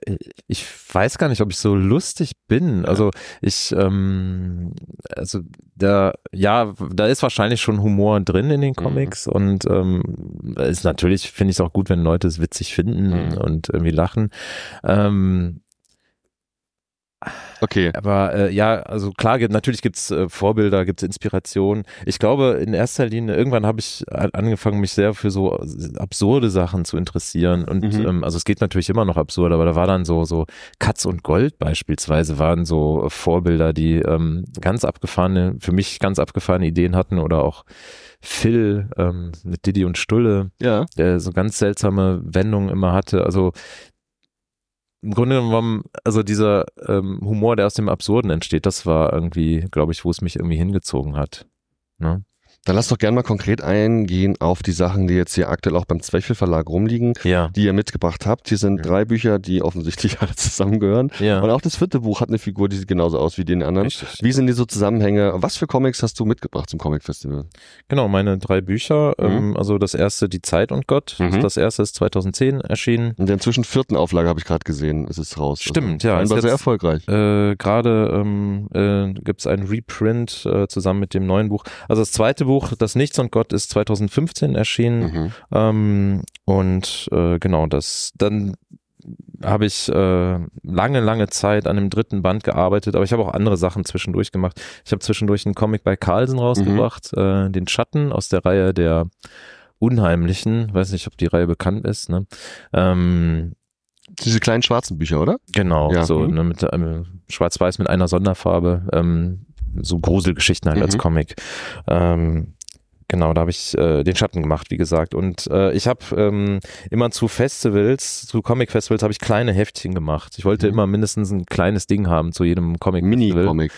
ich weiß gar nicht, ob ich so lustig bin. Also ich, ähm, also da, ja, da ist wahrscheinlich schon Humor drin in den Comics und ähm, ist natürlich finde ich es auch gut, wenn Leute es witzig finden Mhm. und irgendwie lachen. Ähm, Okay. aber äh, ja, also klar, gibt, natürlich gibt's äh, Vorbilder, gibt's Inspiration. Ich glaube, in erster Linie, irgendwann habe ich angefangen, mich sehr für so absurde Sachen zu interessieren. Und Mhm. ähm, also es geht natürlich immer noch absurd, aber da war dann so, so Katz und Gold beispielsweise waren so Vorbilder, die ähm, ganz abgefahrene, für mich ganz abgefahrene Ideen hatten oder auch Phil ähm, mit Diddy und Stulle Ja. der so ganz seltsame Wendungen immer hatte. Also im Grunde genommen, also dieser ähm, Humor, der aus dem Absurden entsteht, das war irgendwie, glaube ich, wo es mich irgendwie hingezogen hat. Ne? Dann lass doch gerne mal konkret eingehen auf die Sachen, die jetzt hier aktuell auch beim Zwerchfell Verlag rumliegen, Ja. die ihr mitgebracht habt. Hier sind drei Bücher, die offensichtlich *laughs* alle zusammengehören. Ja. Und auch das vierte Buch hat eine Figur, die sieht genauso aus wie die anderen. Richtig. Wie sind die so Zusammenhänge? Was für Comics hast du mitgebracht zum Comic Festival? Genau, meine drei Bücher. Mhm. Ähm, also das erste, Die Zeit und Gott. Mhm. Das erste ist 2010 erschienen. In der inzwischen vierten Auflage habe ich gerade gesehen, ist es raus. Stimmt, ja, War sehr erfolgreich. Äh, Gerade ähm, äh, gibt es einen Reprint äh, zusammen mit dem neuen Buch. Also das zweite Buch, Das Nichts und Gott, ist 2015 erschienen. Mhm. Ähm, und äh, genau, das dann habe ich äh, lange, lange Zeit an dem dritten Band gearbeitet, aber ich habe auch andere Sachen zwischendurch gemacht. Ich habe zwischendurch einen Comic bei Carlsen rausgebracht, äh, den Schatten aus der Reihe der Unheimlichen. Weiß nicht, ob die Reihe bekannt ist. Ne? Ähm, Diese kleinen schwarzen Bücher, oder? Genau, Ja, so mhm. ne, mit ähm, Schwarz-Weiß mit einer Sonderfarbe, ähm, so Gruselgeschichten halt als Mhm. Comic. Ähm, genau, da habe ich äh, den Schatten gemacht, wie gesagt. Und äh, ich habe ähm, immer zu Festivals, zu Comic-Festivals habe ich kleine Heftchen gemacht. Ich wollte Mhm. immer mindestens ein kleines Ding haben zu jedem Comic-Festival. Mini-Comic.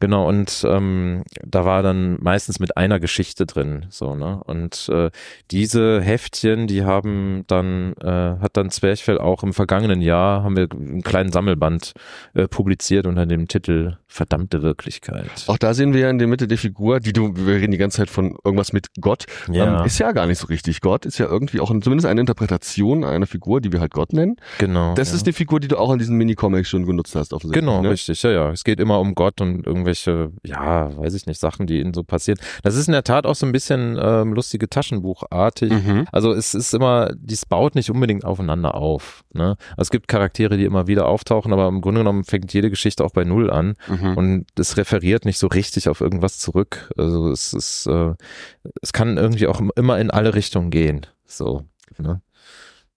Genau, und ähm, da war dann meistens mit einer Geschichte drin, so, ne? Und äh, diese Heftchen, die haben dann, äh, hat dann Zwerchfell auch im vergangenen Jahr, haben wir einen kleinen Sammelband äh, publiziert unter dem Titel Verdammte Wirklichkeit. Auch da sehen wir ja in der Mitte die Figur, die du, wir reden die ganze Zeit von irgendwas mit Gott. Ja, Ähm, ist ja gar nicht so richtig Gott, ist ja irgendwie auch zumindest eine Interpretation einer Figur, die wir halt Gott nennen. genau. Das ja. ist die Figur, die du auch in diesen Mini-Comics schon genutzt hast, offensichtlich. Genau, ne? richtig, ja, ja. Es geht immer um Gott und irgendwelche, ja, weiß ich nicht, Sachen, die ihnen so passieren. Das ist in der Tat auch so ein bisschen ähm, lustige Taschenbuchartig. Mhm. Also es ist immer, dies baut nicht unbedingt aufeinander auf. Ne? Also es gibt Charaktere, die immer wieder auftauchen, aber im Grunde genommen fängt jede Geschichte auch bei Null an Mhm. und es referiert nicht so richtig auf irgendwas zurück. Also es ist, äh, es kann irgendwie auch immer in alle Richtungen gehen. So. Ne?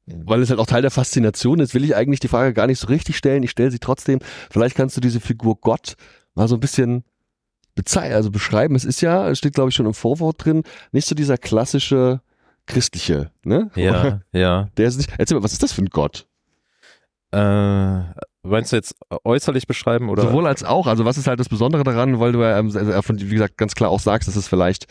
Weil es halt auch Teil der Faszination ist, will ich eigentlich die Frage gar nicht so richtig stellen. Ich stelle sie trotzdem. Vielleicht kannst du diese Figur Gott mal so ein bisschen bezei also beschreiben. Es ist ja, es steht glaube ich schon im Vorwort drin, nicht so dieser klassische christliche, ne? Ja, *laughs* ja. Der ist nicht, erzähl mal, was ist das für ein Gott? Äh, meinst du jetzt äußerlich beschreiben oder? Sowohl als auch. Also was ist halt das Besondere daran, weil du ja, ähm, äh, von, wie gesagt, ganz klar auch sagst, dass es vielleicht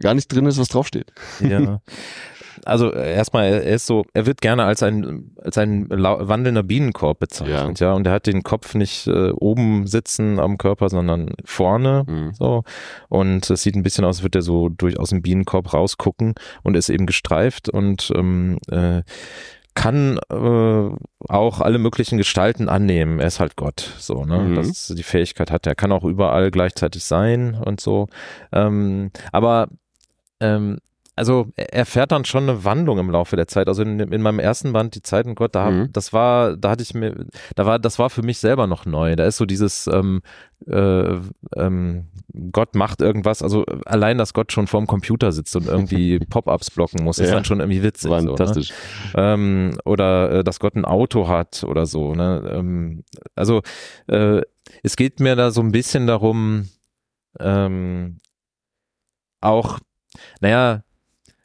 gar nicht drin ist, was draufsteht. Ja. *laughs* Also äh, erstmal, er ist so, er wird gerne als ein als ein wandelnder Bienenkorb bezeichnet, ja. Und er hat den Kopf nicht äh, oben sitzen am Körper, sondern vorne. Mhm. So. Und es sieht ein bisschen aus, als würde er so durch aus dem Bienenkorb rausgucken und ist eben gestreift und ähm, äh, kann äh, auch alle möglichen Gestalten annehmen. Er ist halt Gott, so, ne? Mhm. Das die Fähigkeit hat. Er kann auch überall gleichzeitig sein und so. Ähm, aber ähm, also er erfährt dann schon eine Wandlung im Laufe der Zeit. Also in, in meinem ersten Band, Die Zeit und Gott, da, Mhm. das war, da hatte ich mir, da war, das war für mich selber noch neu. Da ist so dieses ähm, äh, ähm, Gott macht irgendwas, also allein, dass Gott schon vorm Computer sitzt und irgendwie *laughs* Pop-ups blocken muss, ist Ja. dann schon irgendwie witzig. So, ne? Fantastisch. ähm, oder äh, dass Gott ein Auto hat oder so. Ne? Ähm, also äh, es geht mir da so ein bisschen darum, ähm, auch, naja,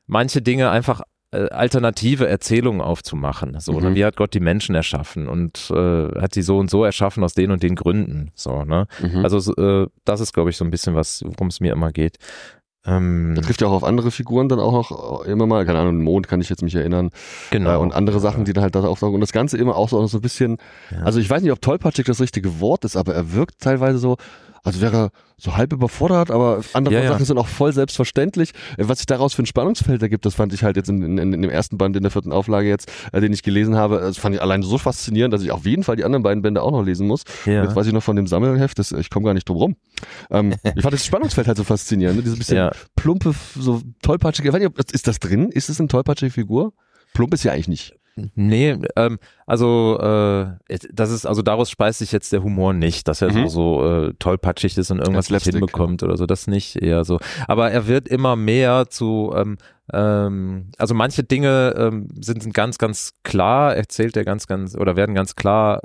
manche Dinge einfach äh, alternative Erzählungen aufzumachen. So, ne? Mhm. Wie hat Gott die Menschen erschaffen und äh, hat sie so und so erschaffen aus den und den Gründen. So, ne? Mhm. Also so, äh, das ist, glaube ich, so ein bisschen was, worum es mir immer geht. Ähm, das trifft ja auch auf andere Figuren dann auch noch immer mal, keine Ahnung, Mond kann ich jetzt mich erinnern. genau. Äh, und andere Sachen, die dann halt da auftauchen. Und das Ganze immer auch so, so ein bisschen, Ja. also ich weiß nicht, ob tollpatschig das richtige Wort ist, aber er wirkt teilweise so, als wäre er so halb überfordert, aber andere Ja, ja. Sachen sind auch voll selbstverständlich. Äh, Was sich daraus für ein Spannungsfeld ergibt, das fand ich halt jetzt in, in, in dem ersten Band in der vierten Auflage jetzt, äh, den ich gelesen habe, das fand ich allein so faszinierend, dass ich auf jeden Fall die anderen beiden Bände auch noch lesen muss. ja. Jetzt weiß ich noch von dem Sammelheft, das, ich komme gar nicht drum rum. Ähm, *laughs* ich fand das Spannungsfeld halt so faszinierend, ne? dieses bisschen ja. plumpe, so tollpatschige, ich weiß nicht, ob, ist das drin? Ist das eine tollpatschige Figur? Plump ist ja eigentlich nicht. Nee, ähm, also äh, das ist, also daraus speist sich jetzt der Humor nicht, dass er Mhm. so, so äh, tollpatschig ist und irgendwas nicht hinbekommt oder so, das nicht eher so. Aber er wird immer mehr zu, ähm, ähm, also manche Dinge ähm, sind, sind ganz, ganz klar, erzählt er ganz, ganz, oder werden ganz klar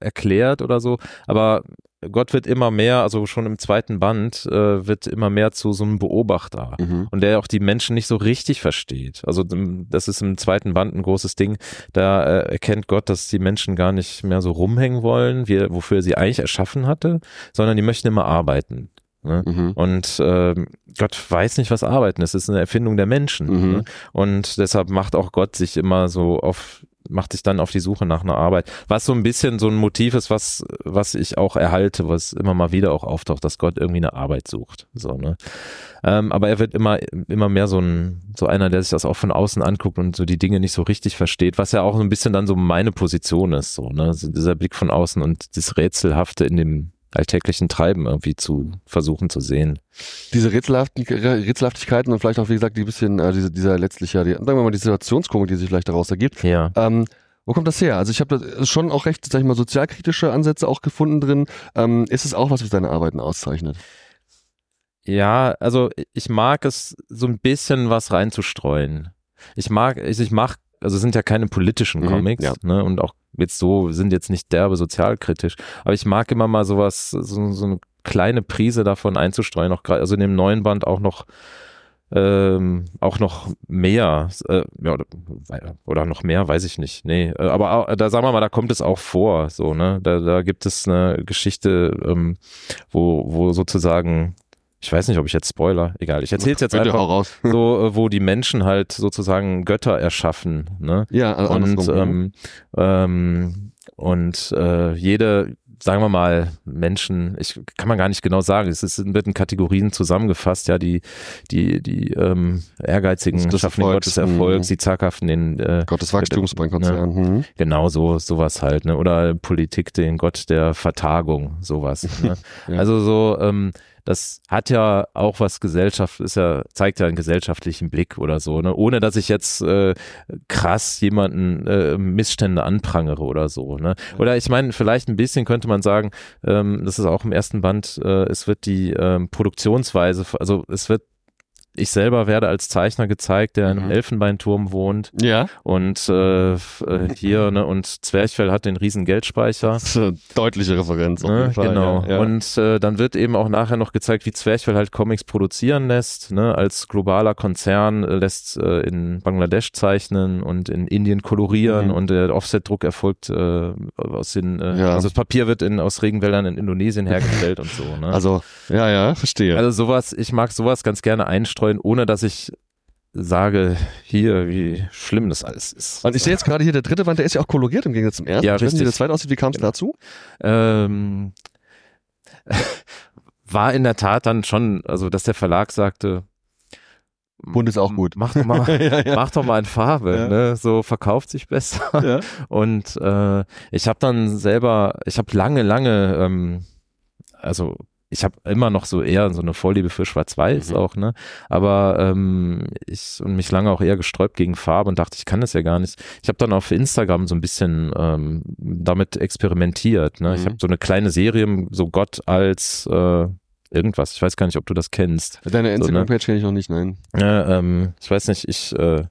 erklärt oder so, aber Gott wird immer mehr, also schon im zweiten Band, äh, wird immer mehr zu so einem Beobachter Mhm. und der auch die Menschen nicht so richtig versteht. Also ähm, das ist im zweiten Band ein großes Ding. Da äh, erkennt Gott, dass die Menschen gar nicht mehr so rumhängen wollen, wie, wofür er sie eigentlich erschaffen hatte, sondern die möchten immer arbeiten. Ne? Mhm. Und äh, Gott weiß nicht, was Arbeiten ist. Es ist eine Erfindung der Menschen. Mhm. Ne? Und deshalb macht auch Gott sich immer so auf macht sich dann auf die Suche nach einer Arbeit. Was so ein bisschen so ein Motiv ist, was, was ich auch erhalte, was immer mal wieder auch auftaucht, dass Gott irgendwie eine Arbeit sucht. So, ne? Ähm, aber er wird immer, immer mehr so ein, so einer, der sich das auch von außen anguckt und so die Dinge nicht so richtig versteht, was ja auch so ein bisschen dann so meine Position ist, so, ne? Also dieser Blick von außen und das Rätselhafte in dem alltäglichen Treiben irgendwie zu versuchen zu sehen. Diese Rätselhaften, Rätselhaftigkeiten und vielleicht auch, wie gesagt, die bisschen, äh, diese, dieser letztliche, die, sagen wir mal, die Situationskomik, die sich vielleicht daraus ergibt. Ja. Ähm, wo kommt das her? Also ich habe da schon auch recht, sag ich mal, sozialkritische Ansätze auch gefunden drin. Ähm, ist es auch was, was deine Arbeiten auszeichnet? Ja, also ich mag es so ein bisschen was reinzustreuen. Ich mag, ich, ich mach, also es sind ja keine politischen mhm, Comics, ja. ne, und auch jetzt so, sind jetzt nicht derbe sozialkritisch, aber ich mag immer mal sowas, so, so eine kleine Prise davon einzustreuen, auch gerade, also in dem neuen Band auch noch, ähm, auch noch mehr, äh, ja, oder, oder, noch mehr, weiß ich nicht. Nee, äh, aber da sagen wir mal, da kommt es auch vor, so, ne? Da, da gibt es eine Geschichte, ähm, wo, wo sozusagen ich weiß nicht, ob ich jetzt Spoiler, egal, ich erzähle es jetzt einfach raus. so, äh, wo die Menschen halt sozusagen Götter erschaffen, ne? Ja, also und ähm, ähm, und äh, jede, sagen wir mal, Menschen, ich kann man gar nicht genau sagen, es ist, wird in Kategorien zusammengefasst, ja, die, die, die ähm, ehrgeizigen das schaffen den Gott des Erfolgs, die zaghaften den äh, Gott des Wachstums beim Konzern. Ne? Mhm. Genau so, sowas halt, ne? Oder Politik, den Gott der Vertagung, sowas. Ne? *laughs* ja. Also so, ähm, das hat ja auch was Gesellschaft, ist ja, zeigt ja einen gesellschaftlichen Blick oder so, ne? Ohne dass ich jetzt äh, krass jemanden äh, Missstände anprangere oder so, ne? Oder ich meine, vielleicht ein bisschen könnte man sagen, ähm, das ist auch im ersten Band, äh, es wird die ähm, Produktionsweise, also es wird ich selber werde als Zeichner gezeigt, der in einem mhm. Elfenbeinturm wohnt. Ja. Und äh, äh, *laughs* hier, ne, und Zwerchfell hat den riesen Geldspeicher. Das ist eine deutliche Referenz. Auf ne, Fall, genau. Ja. Und äh, dann wird eben auch nachher noch gezeigt, wie Zwerchfell halt Comics produzieren lässt, ne, als globaler Konzern äh, lässt äh, in Bangladesch zeichnen und in Indien kolorieren mhm. und der Offset-Druck erfolgt äh, aus den, äh, ja. also das Papier wird in, aus Regenwäldern in Indonesien hergestellt und so. Ne? Also, ja, ja, verstehe. Also sowas, ich mag sowas ganz gerne einstreuen streuen, ohne dass ich sage, hier, wie schlimm das alles ist. Und ich sehe jetzt gerade hier, der dritte Band, der ist ja auch koloriert im Gegensatz zum ersten. Ja, ich weiß nicht, wie der zweite aussieht. Wie kam es genau. dazu? Ähm, *laughs* war in der Tat dann schon, also dass der Verlag sagte, Bund ist auch gut. Mach doch mal, *laughs* ja, ja. mach doch mal in Farbe, ja. ne? so verkauft sich besser. Und äh, ich habe dann selber, ich habe lange, lange, ähm, also ich habe immer noch so eher so eine Vorliebe für Schwarz-Weiß mhm. auch, ne? Aber ähm, ich und mich lange auch eher gesträubt gegen Farbe und dachte, ich kann das ja gar nicht. Ich habe dann auf Instagram so ein bisschen ähm, damit experimentiert. Ne? Mhm. Ich habe so eine kleine Serie, so Gott als äh, irgendwas. Ich weiß gar nicht, ob du das kennst. Deine Instagram-Page so, ne? kenne ich noch nicht, nein. Ja, ähm, ich weiß nicht, ich äh,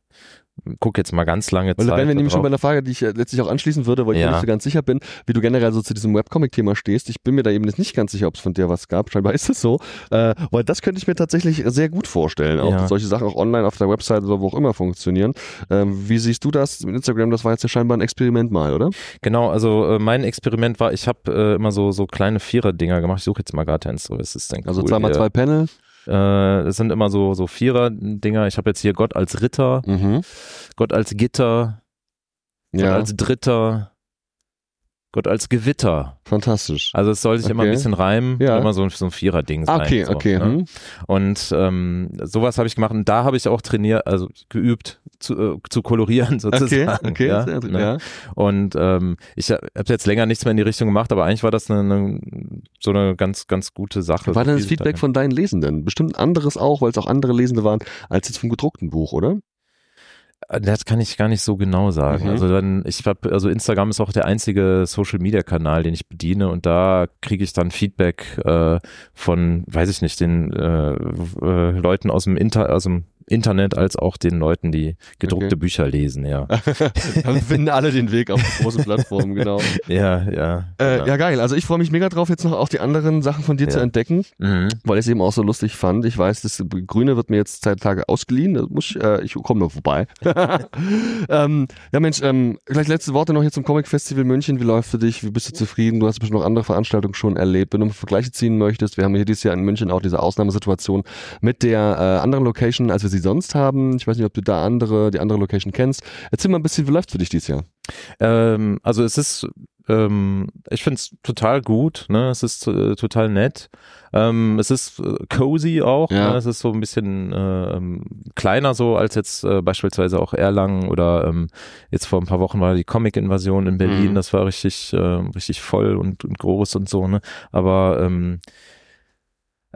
guck jetzt mal ganz lange Zeit. Weil wenn wir nämlich schon bei einer Frage, die ich letztlich auch anschließen würde, weil ich ja. nicht so ganz sicher bin, wie du generell so zu diesem Webcomic-Thema stehst. Ich bin mir da eben jetzt nicht ganz sicher, ob es von dir was gab. Scheinbar *laughs* ist es so. Äh, weil das könnte ich mir tatsächlich sehr gut vorstellen. Auch ja. solche Sachen auch online auf der Website oder wo auch immer funktionieren. Ähm, wie siehst du das mit Instagram? Das war jetzt ja scheinbar ein Experiment mal, oder? Genau, also äh, mein Experiment war, ich habe äh, immer so, so kleine Vierer-Dinger gemacht. Ich suche jetzt mal gerade eins. So ist es Also cool, zweimal zwei Panel. Äh, es sind immer so, so Vierer-Dinger. Ich habe jetzt hier Gott als Ritter, mhm. Gott als Gitter, Gott ja. als Dritter, Gott als Gewitter. Fantastisch. Also es soll sich okay. immer ein bisschen reimen, ja. immer so, so ein Vierer-Ding sein. Okay, so, okay. Ne? Hm. Und ähm, sowas habe ich gemacht und da habe ich auch trainiert, also geübt zu, äh, zu kolorieren *laughs* sozusagen. Okay, okay. Ja, sehr, ne? ja. Und ähm, ich habe jetzt länger nichts mehr in die Richtung gemacht, aber eigentlich war das eine, eine so eine ganz, ganz gute Sache. War denn das Feedback von deinen Lesenden? Bestimmt anderes auch, weil es auch andere Lesende waren, als jetzt vom gedruckten Buch, oder? Äh, das kann ich gar nicht so genau sagen. Mhm. Also dann, ich habe, also Instagram ist auch der einzige Social Media Kanal, den ich bediene und da kriege ich dann Feedback äh, von, weiß ich nicht, den äh, äh, Leuten aus dem Inter, aus dem Internet als auch den Leuten, die gedruckte Okay. Bücher lesen, ja. Dann *laughs* finden alle den Weg auf die große Plattform, *laughs* genau. ja, ja. Äh, genau. ja, geil. Also ich freue mich mega drauf, jetzt noch auch die anderen Sachen von dir zu Ja. entdecken, Mhm. weil ich es eben auch so lustig fand. Ich weiß, das Grüne wird mir jetzt zwei Tage ausgeliehen. Das muss ich, äh, ich komme nur vorbei. *laughs* ähm, ja, Mensch, ähm, gleich letzte Worte noch hier zum Comic Festival München. Wie läuft für dich? Wie bist du zufrieden? Du hast bestimmt noch andere Veranstaltungen schon erlebt. Wenn du mal Vergleiche ziehen möchtest, wir haben hier dieses Jahr in München auch diese Ausnahmesituation mit der äh, anderen Location, als wir sie sonst haben. Ich weiß nicht, ob du da andere, die andere Location kennst. Erzähl mal ein bisschen, wie läuft für dich dieses Jahr? Ähm, also es ist, ähm, ich finde es total gut, ne? Es ist äh, total nett. Ähm, es ist äh, cozy auch, Ja. ne? Es ist so ein bisschen äh, ähm, kleiner so als jetzt äh, beispielsweise auch Erlangen oder ähm, jetzt vor ein paar Wochen war die Comic-Invasion in Berlin, Mhm. das war richtig, äh, richtig voll und, und groß und so, ne? Aber ähm,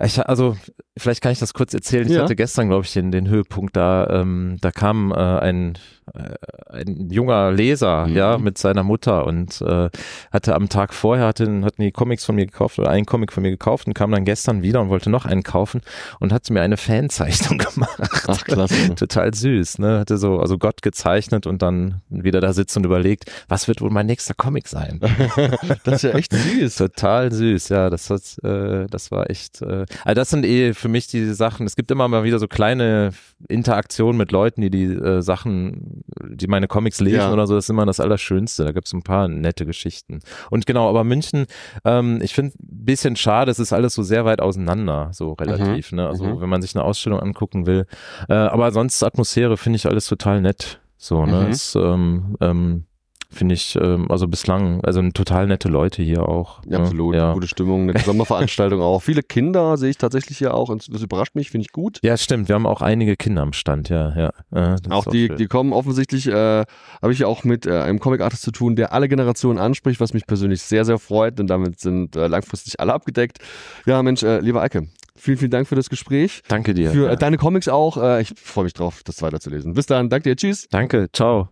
ich, also, vielleicht kann ich das kurz erzählen. Ich Ja. hatte gestern, glaube ich, den, den Höhepunkt da. Ähm, da kam äh, ein, äh, ein junger Leser, Mhm. ja, mit seiner Mutter und äh, hatte am Tag vorher hatten, hatten die Comics von mir gekauft oder einen Comic von mir gekauft und kam dann gestern wieder und wollte noch einen kaufen und hat mir eine Fanzeichnung *laughs* gemacht. Ach, klasse. Total süß, ne? Hatte so, also Gott gezeichnet und dann wieder da sitzt und überlegt, was wird wohl mein nächster Comic sein? *laughs* das ist ja echt süß. Total süß, ja, das hat, äh, das war echt, äh, also das sind eh für mich diese Sachen, es gibt immer mal wieder so kleine Interaktionen mit Leuten, die die äh, Sachen, die meine Comics lesen Ja. oder so, das ist immer das Allerschönste, da gibt's ein paar nette Geschichten. Und genau, aber München, ähm, ich finde ein bisschen schade, es ist alles so sehr weit auseinander, so relativ, ne, also Mhm. wenn man sich eine Ausstellung angucken will, äh, aber sonst Atmosphäre finde ich alles total nett, so, ne, Mhm. es, ähm, ähm, finde ich, ähm, also bislang, also total nette Leute hier auch. Ja, ne? absolut. Ja. Gute Stimmung, eine Sommerveranstaltung auch. Viele Kinder sehe ich tatsächlich hier auch. und Das überrascht mich, finde ich gut. Ja, stimmt. Wir haben auch einige Kinder am Stand, ja, ja. Das Auch die, schön. die kommen offensichtlich, äh, habe ich ja auch mit äh, einem Comic-Artist zu tun, der alle Generationen anspricht, was mich persönlich sehr, sehr freut. Und damit sind äh, langfristig alle abgedeckt. Ja, Mensch, äh, lieber Eike, vielen, vielen Dank für das Gespräch. Danke dir. Für ja. äh, deine Comics auch. Äh, ich freue mich drauf, das weiterzulesen. Bis dann. Danke dir. Tschüss. Danke, ciao.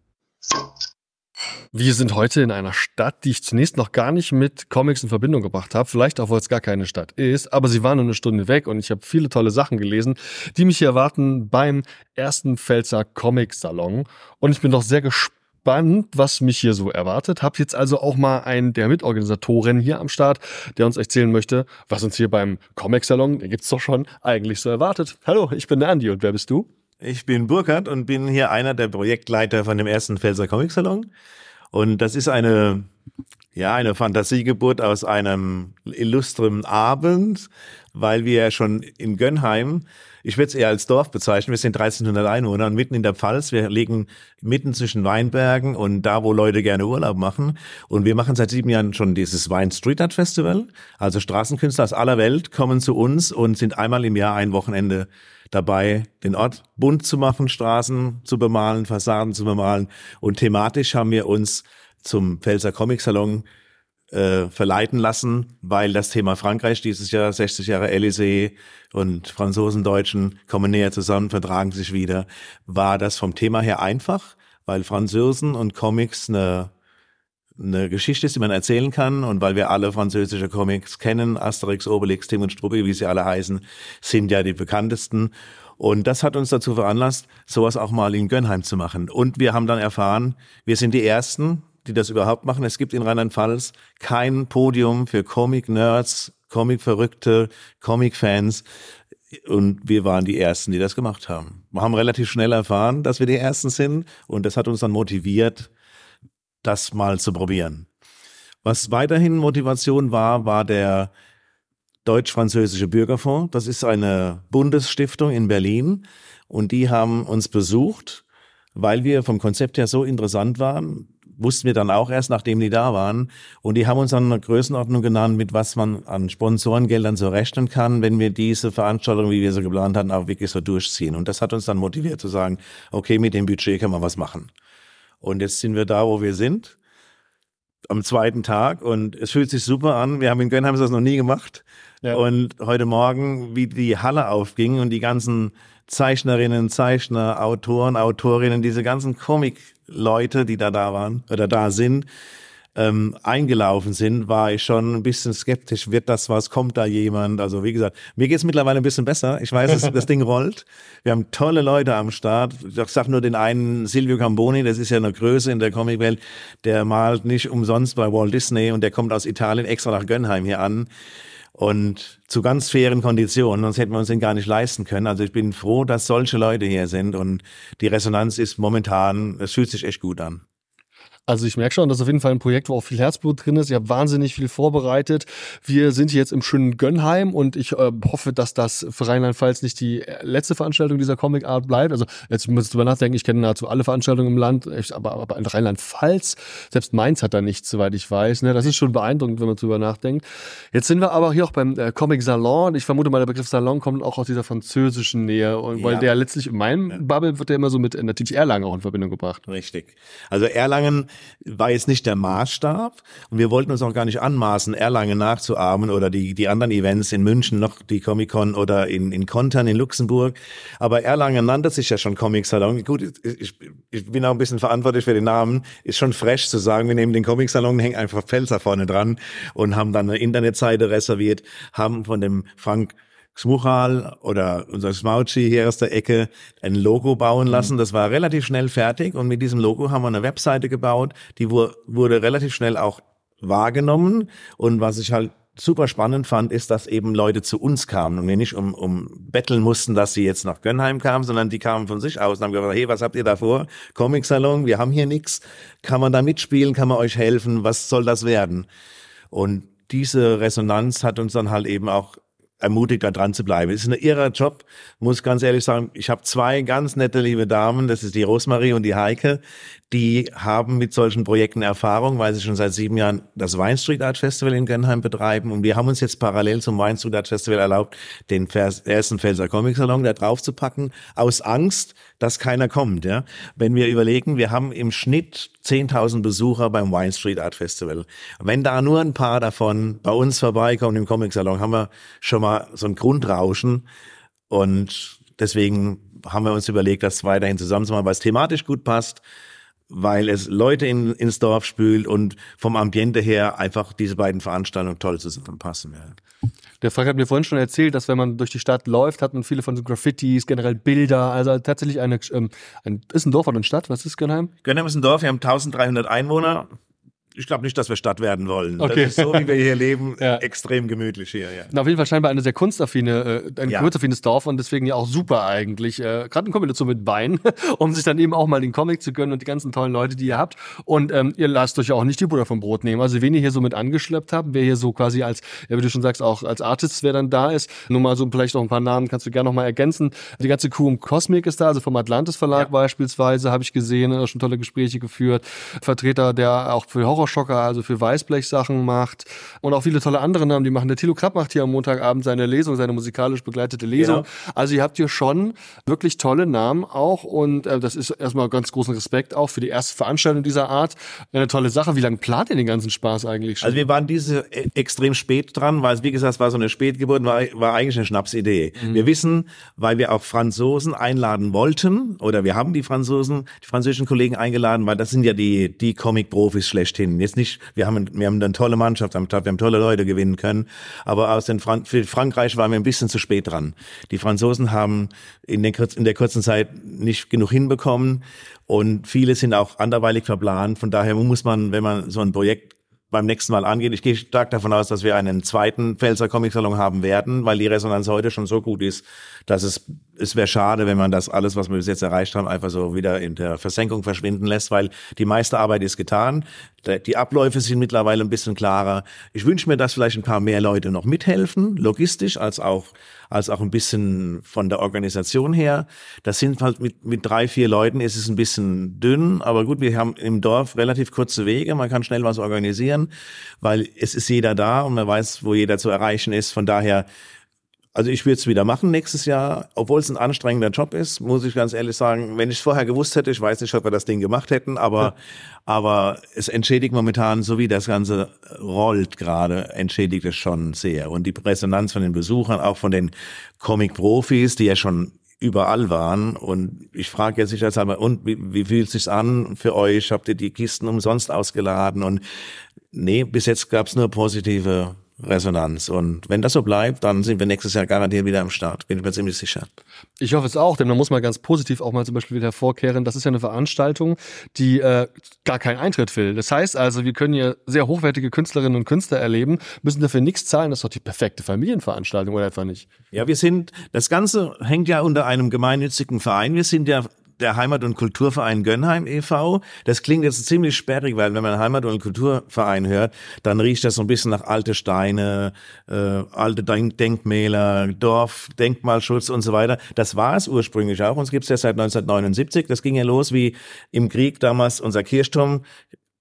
Wir sind heute in einer Stadt, die ich zunächst noch gar nicht mit Comics in Verbindung gebracht habe. Vielleicht auch, weil es gar keine Stadt ist. Aber sie waren nur eine Stunde weg und ich habe viele tolle Sachen gelesen, die mich hier erwarten beim ersten Pfälzer Comic Salon. Und ich bin doch sehr gespannt, was mich hier so erwartet. Hab jetzt also auch mal einen der Mitorganisatoren hier am Start, der uns erzählen möchte, was uns hier beim Comic Salon, den gibt's doch schon, eigentlich so erwartet. Hallo, ich bin der Andi und wer bist du? Ich bin Burkhard und bin hier einer der Projektleiter von dem ersten Pfälzer Comic Salon. Und das ist eine, ja, eine Fantasiegeburt aus einem illustren Abend, weil wir ja schon in Gönnheim, ich würde es eher als Dorf bezeichnen, wir sind 1300 Einwohner und mitten in der Pfalz, wir liegen mitten zwischen Weinbergen und da, wo Leute gerne Urlaub machen. Und wir machen seit sieben Jahren schon dieses Wein Street Art Festival. Also Straßenkünstler aus aller Welt kommen zu uns und sind einmal im Jahr ein Wochenende dabei, den Ort bunt zu machen, Straßen zu bemalen, Fassaden zu bemalen. Und thematisch haben wir uns zum Pfälzer Comic Salon äh, verleiten lassen, weil das Thema Frankreich dieses Jahr, 60 Jahre Élysée und Franzosen, Deutschen kommen näher zusammen, vertragen sich wieder, war das vom Thema her einfach, weil Franzosen und Comics eine eine Geschichte ist, die man erzählen kann und weil wir alle französische Comics kennen, Asterix, Obelix, Tim und Struppi, wie sie alle heißen, sind ja die bekanntesten. Und das hat uns dazu veranlasst, sowas auch mal in Gönnheim zu machen. Und wir haben dann erfahren, wir sind die Ersten, die das überhaupt machen. Es gibt in Rheinland-Pfalz kein Podium für Comic-Nerds, Comic-Verrückte, Comic-Fans. Und wir waren die Ersten, die das gemacht haben. Wir haben relativ schnell erfahren, dass wir die Ersten sind. Und das hat uns dann motiviert, das mal zu probieren. Was weiterhin Motivation war, war der Deutsch-Französische Bürgerfonds. Das ist eine Bundesstiftung in Berlin und die haben uns besucht, weil wir vom Konzept her so interessant waren. Wussten wir dann auch erst, nachdem die da waren. Und die haben uns dann eine Größenordnung genannt, mit was man an Sponsorengeldern so rechnen kann, wenn wir diese Veranstaltung, wie wir sie geplant hatten, auch wirklich so durchziehen. Und das hat uns dann motiviert zu sagen, okay, mit dem Budget kann man was machen. Und jetzt sind wir da, wo wir sind, am zweiten Tag und es fühlt sich super an. Wir haben in Gönnheim das noch nie gemacht. Ja. Und heute Morgen, wie die Halle aufging und die ganzen Zeichnerinnen, Zeichner, Autoren, Autorinnen, diese ganzen Comic-Leute, die da da waren oder da sind, ähm, eingelaufen sind, war ich schon ein bisschen skeptisch. Wird das was? Kommt da jemand? Also wie gesagt, mir geht's mittlerweile ein bisschen besser. Ich weiß, dass *laughs* das Ding rollt. Wir haben tolle Leute am Start. Ich sag nur den einen Silvio Camboni, das ist ja eine Größe in der Comicwelt. Der malt nicht umsonst bei Walt Disney und der kommt aus Italien extra nach Gönnheim hier an und zu ganz fairen Konditionen, sonst hätten wir uns den gar nicht leisten können. Also ich bin froh, dass solche Leute hier sind und die Resonanz ist momentan, es fühlt sich echt gut an. Also ich merke schon, das ist auf jeden Fall ein Projekt, wo auch viel Herzblut drin ist. Ihr habt wahnsinnig viel vorbereitet. Wir sind jetzt im schönen Gönnheim und ich äh, hoffe, dass das für Rheinland-Pfalz nicht die letzte Veranstaltung dieser Comic Art bleibt. Also jetzt muss ich drüber nachdenken, ich kenne nahezu alle Veranstaltungen im Land, aber, aber in Rheinland-Pfalz, selbst Mainz hat da nichts, soweit ich weiß. Ne? Das ist schon beeindruckend, wenn man drüber nachdenkt. Jetzt sind wir aber hier auch beim äh, Comic Salon. Ich vermute mal, der Begriff Salon kommt auch aus dieser französischen Nähe, und, weil der letztlich in meinem. Bubble wird der immer so mit äh, natürlich Erlangen auch in Verbindung gebracht. Richtig. Also Erlangen war jetzt nicht der Maßstab und wir wollten uns auch gar nicht anmaßen, Erlangen nachzuahmen oder die, die anderen Events in München, noch die Comic-Con oder in, in Kontern in Luxemburg. Aber Erlangen nannte sich ja schon Comic-Salon. Gut, ich, ich bin auch ein bisschen verantwortlich für den Namen. Ist schon fresh zu sagen, wir nehmen den Comic-Salon, hängen einfach Pfälzer vorne dran und haben dann eine Internetseite reserviert, haben von dem Frank Smuchal oder unser Smauchi hier aus der Ecke ein Logo bauen lassen. Mhm. Das war relativ schnell fertig und mit diesem Logo haben wir eine Webseite gebaut, die wurde relativ schnell auch wahrgenommen und was ich halt super spannend fand, ist, dass eben Leute zu uns kamen und wir nicht um, um betteln mussten, dass sie jetzt nach Gönnheim kamen, sondern die kamen von sich aus und haben gesagt, hey, was habt ihr da vor? Comic-Salon, wir haben hier nichts. Kann man da mitspielen? Kann man euch helfen? Was soll das werden? Und diese Resonanz hat uns dann halt eben auch ermutigt, da dran zu bleiben. Es ist ein irrer Job, muss ganz ehrlich sagen. Ich habe zwei ganz nette liebe Damen, das ist die Rosmarie und die Heike, die haben mit solchen Projekten Erfahrung, weil sie schon seit sieben Jahren das Wine Street Art Festival in Gönnheim betreiben. Und wir haben uns jetzt parallel zum Wine Street Art Festival erlaubt, den ersten Pfälzer Comic Salon da drauf zu packen, aus Angst, dass keiner kommt. Ja? Wenn wir überlegen, wir haben im Schnitt 10.000 Besucher beim Wine Street Art Festival. Wenn da nur ein paar davon bei uns vorbeikommen im Comic Salon, haben wir schon mal so ein Grundrauschen. Und deswegen haben wir uns überlegt, das weiterhin zusammenzumachen, weil es thematisch gut passt weil es Leute in, ins Dorf spült und vom Ambiente her einfach diese beiden Veranstaltungen toll zusammenpassen. Ja. Der Frank hat mir vorhin schon erzählt, dass wenn man durch die Stadt läuft, hat man viele von so Graffitis, generell Bilder, also tatsächlich eine, ähm, ein, ist ein Dorf oder eine Stadt? Was ist Gönnheim? Gönnheim ist ein Dorf, wir haben 1300 Einwohner, ich glaube nicht, dass wir Stadt werden wollen. Okay. Das ist so, wie wir hier leben, *laughs* ja. extrem gemütlich hier. Ja. Na, auf jeden Fall scheinbar eine sehr kunstaffine, äh, ein ja. kunstaffines Dorf und deswegen ja auch super eigentlich. Äh, Gerade in Kombination mit Bein, *laughs* um sich dann eben auch mal den Comic zu gönnen und die ganzen tollen Leute, die ihr habt. Und ähm, ihr lasst euch auch nicht die Butter vom Brot nehmen. Also wen ihr hier so mit angeschleppt habt, wer hier so quasi als, ja, wie du schon sagst, auch als Artist, wer dann da ist. Nur mal so vielleicht noch ein paar Namen kannst du gerne noch mal ergänzen. Die ganze Crew um Cosmic ist da, also vom Atlantis Verlag ja. beispielsweise, habe ich gesehen, schon tolle Gespräche geführt. Vertreter, der auch für Horrorschocker, also für Weißblech-Sachen macht und auch viele tolle andere Namen, die machen. Der Tilo Krapp macht hier am Montagabend seine Lesung, seine musikalisch begleitete Lesung. Ja. Also ihr habt hier schon wirklich tolle Namen auch und äh, das ist erstmal ganz großen Respekt auch für die erste Veranstaltung dieser Art. Eine tolle Sache. Wie lange plant ihr den ganzen Spaß eigentlich schon? Also wir waren diese e, extrem spät dran, weil es wie gesagt war so eine Spätgeburt, war, war eigentlich eine Schnapsidee. Mhm. Wir wissen, weil wir auch Franzosen einladen wollten oder wir haben die Franzosen, die französischen Kollegen eingeladen, weil das sind ja die die Comic-Profis schlechthin. Jetzt nicht, wir haben wir haben eine tolle Mannschaft am Start, wir haben tolle Leute gewinnen können. Aber aus den Fran für Frankreich waren wir ein bisschen zu spät dran. Die Franzosen haben in, den, in der kurzen Zeit nicht genug hinbekommen und viele sind auch anderweitig verplant. Von daher muss man, wenn man so ein Projekt beim nächsten Mal angeht. Ich gehe stark davon aus, dass wir einen zweiten Pfälzer Comic Salon haben werden, weil die Resonanz heute schon so gut ist, dass es es wäre schade, wenn man das alles, was wir bis jetzt erreicht haben, einfach so wieder in der Versenkung verschwinden lässt, weil die meiste Arbeit ist getan. Die Abläufe sind mittlerweile ein bisschen klarer. Ich wünsche mir, dass vielleicht ein paar mehr Leute noch mithelfen, logistisch als auch als auch ein bisschen von der Organisation her. Das sind halt mit, mit drei, vier Leuten ist es ein bisschen dünn, aber gut, wir haben im Dorf relativ kurze Wege, man kann schnell was organisieren, weil es ist jeder da und man weiß, wo jeder zu erreichen ist. Von daher also ich würde es wieder machen nächstes Jahr, obwohl es ein anstrengender Job ist, muss ich ganz ehrlich sagen. Wenn ich es vorher gewusst hätte, ich weiß nicht, ob wir das Ding gemacht hätten, aber, ja. aber es entschädigt momentan, so wie das Ganze rollt gerade, entschädigt es schon sehr. Und die Resonanz von den Besuchern, auch von den Comic-Profis, die ja schon überall waren. Und ich frage jetzt sicherheitshalber, und wie, wie fühlt es sich an für euch? Habt ihr die Kisten umsonst ausgeladen? Und nee, bis jetzt gab es nur positive Resonanz. Und wenn das so bleibt, dann sind wir nächstes Jahr garantiert wieder am Start. Bin ich mir ziemlich sicher. Ich hoffe es auch, denn man muss mal ganz positiv auch mal zum Beispiel wieder hervorkehren. Das ist ja eine Veranstaltung, die äh, gar keinen Eintritt will. Das heißt also, wir können hier sehr hochwertige Künstlerinnen und Künstler erleben, müssen dafür nichts zahlen. Das ist doch die perfekte Familienveranstaltung, oder etwa nicht? Ja, wir sind, das Ganze hängt ja unter einem gemeinnützigen Verein. Wir sind ja der Heimat- und Kulturverein Gönnheim e.V. Das klingt jetzt ziemlich sperrig, weil wenn man Heimat- und Kulturverein hört, dann riecht das so ein bisschen nach alte Steine, äh, alte Denk Denkmäler, Dorf, Denkmalschutz und so weiter. Das war es ursprünglich auch. Uns gibt es ja seit 1979. Das ging ja los wie im Krieg damals unser Kirchturm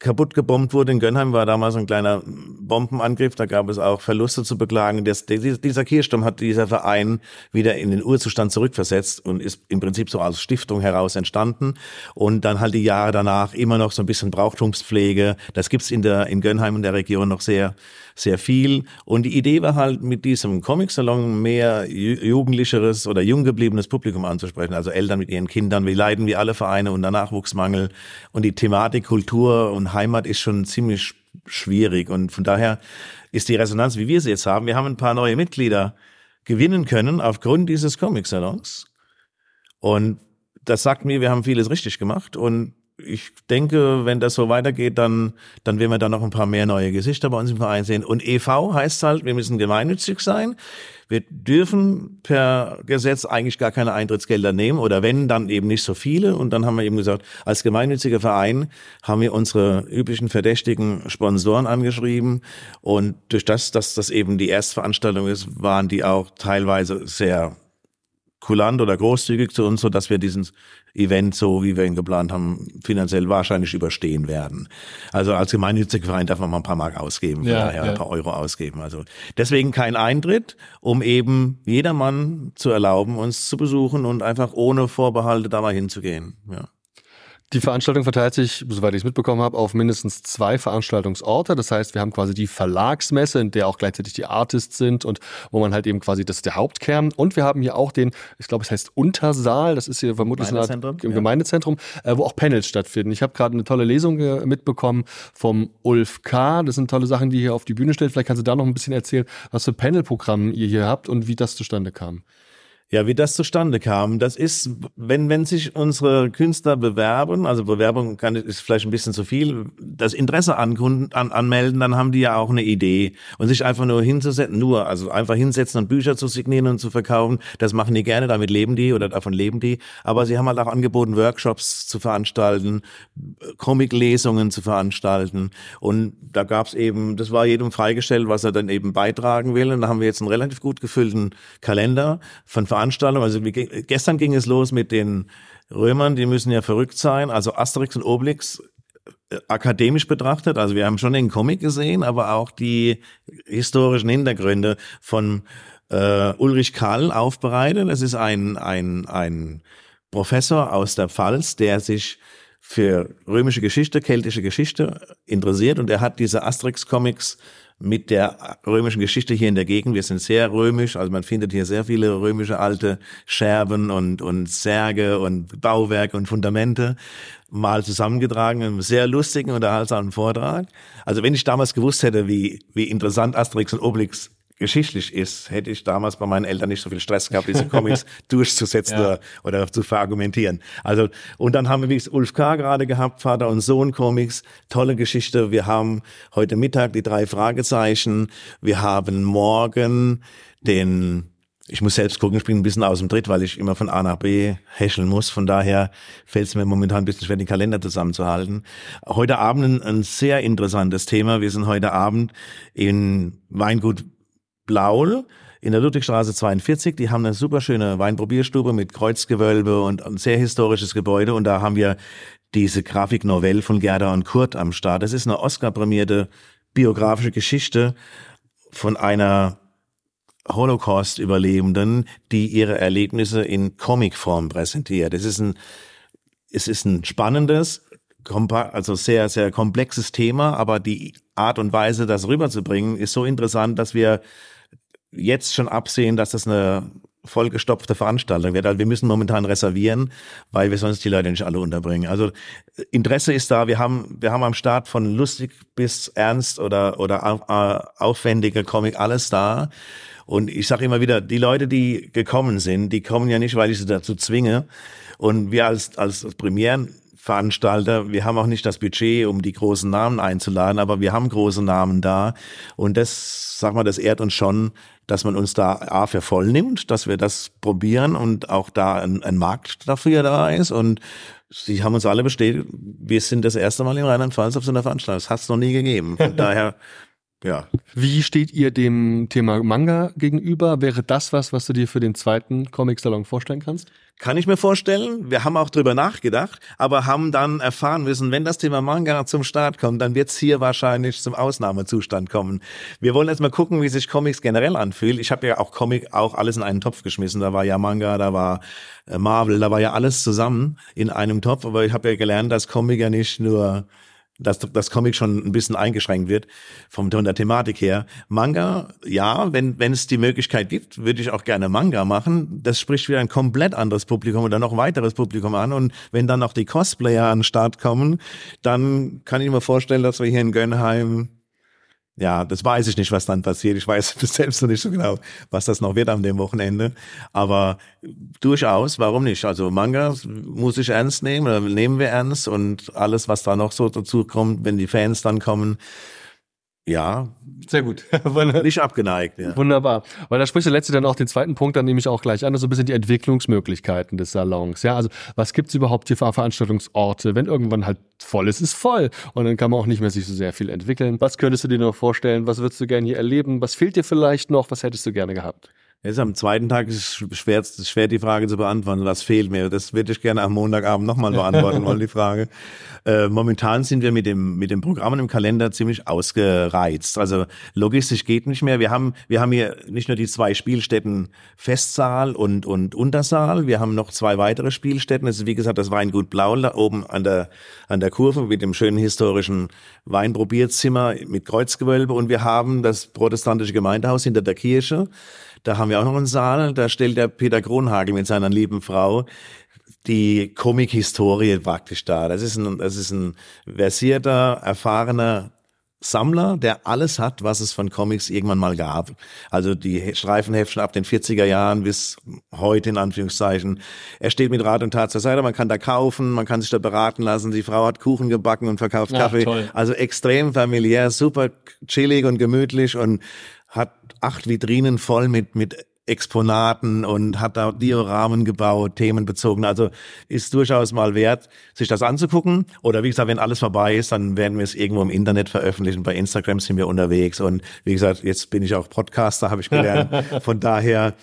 kaputt gebombt wurde. In Gönnheim war damals ein kleiner Bombenangriff, da gab es auch Verluste zu beklagen. Das, dieser Kirchturm hat dieser Verein wieder in den Urzustand zurückversetzt und ist im Prinzip so als Stiftung heraus entstanden. Und dann halt die Jahre danach immer noch so ein bisschen Brauchtumspflege. Das gibt's in in Gönnheim und der Region noch sehr sehr viel. Und die Idee war halt mit diesem Comic-Salon mehr jugendlicheres oder jung gebliebenes Publikum anzusprechen. Also Eltern mit ihren Kindern. Wir leiden wie alle Vereine unter Nachwuchsmangel. Und die Thematik Kultur und Heimat ist schon ziemlich schwierig. Und von daher ist die Resonanz, wie wir sie jetzt haben, wir haben ein paar neue Mitglieder gewinnen können aufgrund dieses Comic-Salons. Und das sagt mir, wir haben vieles richtig gemacht. Und ich denke, wenn das so weitergeht, dann, dann werden wir da noch ein paar mehr neue Gesichter bei uns im Verein sehen. Und EV heißt halt, wir müssen gemeinnützig sein. Wir dürfen per Gesetz eigentlich gar keine Eintrittsgelder nehmen oder wenn, dann eben nicht so viele. Und dann haben wir eben gesagt, als gemeinnütziger Verein haben wir unsere üblichen verdächtigen Sponsoren angeschrieben. Und durch das, dass das eben die Erstveranstaltung ist, waren die auch teilweise sehr kulant oder großzügig zu uns, so dass wir diesen Event, so wie wir ihn geplant haben, finanziell wahrscheinlich überstehen werden. Also als gemeinnütziger Verein darf man mal ein paar Mark ausgeben, ja, ja, ein paar Euro ausgeben. Also deswegen kein Eintritt, um eben jedermann zu erlauben, uns zu besuchen und einfach ohne Vorbehalte da mal hinzugehen. Ja. Die Veranstaltung verteilt sich, soweit ich es mitbekommen habe, auf mindestens zwei Veranstaltungsorte. Das heißt, wir haben quasi die Verlagsmesse, in der auch gleichzeitig die Artists sind und wo man halt eben quasi, das ist der Hauptkern. Und wir haben hier auch den, ich glaube, es heißt Untersaal, das ist hier vermutlich Art im ja. Gemeindezentrum, äh, wo auch Panels stattfinden. Ich habe gerade eine tolle Lesung äh, mitbekommen vom Ulf K. Das sind tolle Sachen, die hier auf die Bühne stellt. Vielleicht kannst du da noch ein bisschen erzählen, was für Panelprogramm ihr hier habt und wie das zustande kam. Ja, wie das zustande kam, das ist, wenn, wenn sich unsere Künstler bewerben, also Bewerbung kann, ist vielleicht ein bisschen zu viel, das Interesse an, an, anmelden, dann haben die ja auch eine Idee. Und sich einfach nur hinzusetzen, nur, also einfach hinsetzen und Bücher zu signieren und zu verkaufen, das machen die gerne, damit leben die oder davon leben die. Aber sie haben halt auch angeboten, Workshops zu veranstalten, Comic-Lesungen zu veranstalten. Und da gab's eben, das war jedem freigestellt, was er dann eben beitragen will. Und da haben wir jetzt einen relativ gut gefüllten Kalender von Veranstaltung. Also gestern ging es los mit den Römern, die müssen ja verrückt sein. Also Asterix und Obelix äh, akademisch betrachtet. Also wir haben schon den Comic gesehen, aber auch die historischen Hintergründe von äh, Ulrich Karl aufbereitet. Das ist ein, ein, ein Professor aus der Pfalz, der sich für römische Geschichte, keltische Geschichte interessiert und er hat diese Asterix-Comics mit der römischen Geschichte hier in der Gegend. Wir sind sehr römisch, also man findet hier sehr viele römische alte Scherben und, und Särge und Bauwerke und Fundamente mal zusammengetragen, einen sehr lustigen, unterhaltsamen Vortrag. Also wenn ich damals gewusst hätte, wie, wie interessant Asterix und Obelix geschichtlich ist, hätte ich damals bei meinen Eltern nicht so viel Stress gehabt, diese Comics *laughs* durchzusetzen ja. oder, zu verargumentieren. Also, und dann haben wir, wie es Ulf K. gerade gehabt, Vater und Sohn Comics, tolle Geschichte. Wir haben heute Mittag die drei Fragezeichen. Wir haben morgen den, ich muss selbst gucken, ich bin ein bisschen aus dem Tritt, weil ich immer von A nach B häscheln muss. Von daher fällt es mir momentan ein bisschen schwer, den Kalender zusammenzuhalten. Heute Abend ein, ein sehr interessantes Thema. Wir sind heute Abend in Weingut Blaul in der Ludwigstraße 42. Die haben eine super schöne Weinprobierstube mit Kreuzgewölbe und ein sehr historisches Gebäude. Und da haben wir diese Grafiknovelle von Gerda und Kurt am Start. Das ist eine Oscar-prämierte biografische Geschichte von einer Holocaust-Überlebenden, die ihre Erlebnisse in Comicform präsentiert. Es ist ein, es ist ein spannendes, also sehr, sehr komplexes Thema, aber die Art und Weise, das rüberzubringen, ist so interessant, dass wir jetzt schon absehen, dass das eine vollgestopfte Veranstaltung wird. Also wir müssen momentan reservieren, weil wir sonst die Leute nicht alle unterbringen. Also Interesse ist da. Wir haben, wir haben am Start von lustig bis ernst oder, oder aufwendiger Comic alles da. Und ich sage immer wieder, die Leute, die gekommen sind, die kommen ja nicht, weil ich sie dazu zwinge. Und wir als, als Premieren. Wir haben auch nicht das Budget, um die großen Namen einzuladen, aber wir haben große Namen da. Und das, sag mal, das ehrt uns schon, dass man uns da A für voll nimmt, dass wir das probieren und auch da ein, ein Markt dafür da ist. Und sie haben uns alle bestätigt, wir sind das erste Mal in Rheinland-Pfalz auf so einer Veranstaltung. Das hat es noch nie gegeben. *laughs* Von daher ja. Wie steht ihr dem Thema Manga gegenüber? Wäre das was, was du dir für den zweiten Comic-Salon vorstellen kannst? Kann ich mir vorstellen. Wir haben auch drüber nachgedacht, aber haben dann erfahren müssen, wenn das Thema Manga zum Start kommt, dann wird es hier wahrscheinlich zum Ausnahmezustand kommen. Wir wollen jetzt mal gucken, wie sich Comics generell anfühlt. Ich habe ja auch Comic auch alles in einen Topf geschmissen. Da war ja Manga, da war äh, Marvel, da war ja alles zusammen in einem Topf. Aber ich habe ja gelernt, dass Comic ja nicht nur dass das Comic schon ein bisschen eingeschränkt wird vom von der Thematik her. Manga, ja, wenn wenn es die Möglichkeit gibt, würde ich auch gerne Manga machen. Das spricht wieder ein komplett anderes Publikum oder noch weiteres Publikum an. Und wenn dann noch die Cosplayer an den Start kommen, dann kann ich mir vorstellen, dass wir hier in Gönnheim ja, das weiß ich nicht, was dann passiert. Ich weiß *laughs* selbst noch nicht so genau, was das noch wird an dem Wochenende. Aber durchaus, warum nicht? Also Manga muss ich ernst nehmen oder nehmen wir ernst und alles, was da noch so dazu kommt, wenn die Fans dann kommen, ja, sehr gut. *laughs* Nicht abgeneigt, ja. Wunderbar. Weil da spricht der letzte dann auch den zweiten Punkt, dann nehme ich auch gleich an, so ein bisschen die Entwicklungsmöglichkeiten des Salons. Ja, also was gibt's überhaupt hier für Veranstaltungsorte? Wenn irgendwann halt voll ist, ist voll. Und dann kann man auch nicht mehr sich so sehr viel entwickeln. Was könntest du dir noch vorstellen? Was würdest du gerne hier erleben? Was fehlt dir vielleicht noch? Was hättest du gerne gehabt? Jetzt am zweiten Tag ist es schwer, ist schwer, die Frage zu beantworten. Was fehlt mir? Das würde ich gerne am Montagabend nochmal *laughs* beantworten wollen, die Frage. Äh, momentan sind wir mit dem, mit dem Programm im Kalender ziemlich ausgereizt. Also logistisch geht nicht mehr. Wir haben, wir haben hier nicht nur die zwei Spielstätten Festsaal und, und Untersaal. Wir haben noch zwei weitere Spielstätten. Das ist, wie gesagt, das Weingut Blau da oben an der, an der Kurve mit dem schönen historischen Weinprobierzimmer mit Kreuzgewölbe. Und wir haben das protestantische Gemeindehaus hinter der Kirche. Da haben wir auch noch einen Saal, da stellt der Peter Kronhagel mit seiner lieben Frau die Comic-Historie praktisch dar. Das ist ein, das ist ein versierter, erfahrener Sammler, der alles hat, was es von Comics irgendwann mal gab. Also die Streifenheftchen ab den 40er Jahren bis heute in Anführungszeichen. Er steht mit Rat und Tat zur Seite, man kann da kaufen, man kann sich da beraten lassen. Die Frau hat Kuchen gebacken und verkauft ja, Kaffee. Toll. Also extrem familiär, super chillig und gemütlich und hat acht Vitrinen voll mit, mit Exponaten und hat da Dioramen gebaut, themenbezogen. Also ist durchaus mal wert, sich das anzugucken. Oder wie gesagt, wenn alles vorbei ist, dann werden wir es irgendwo im Internet veröffentlichen. Bei Instagram sind wir unterwegs. Und wie gesagt, jetzt bin ich auch Podcaster, habe ich gelernt. *laughs* Von daher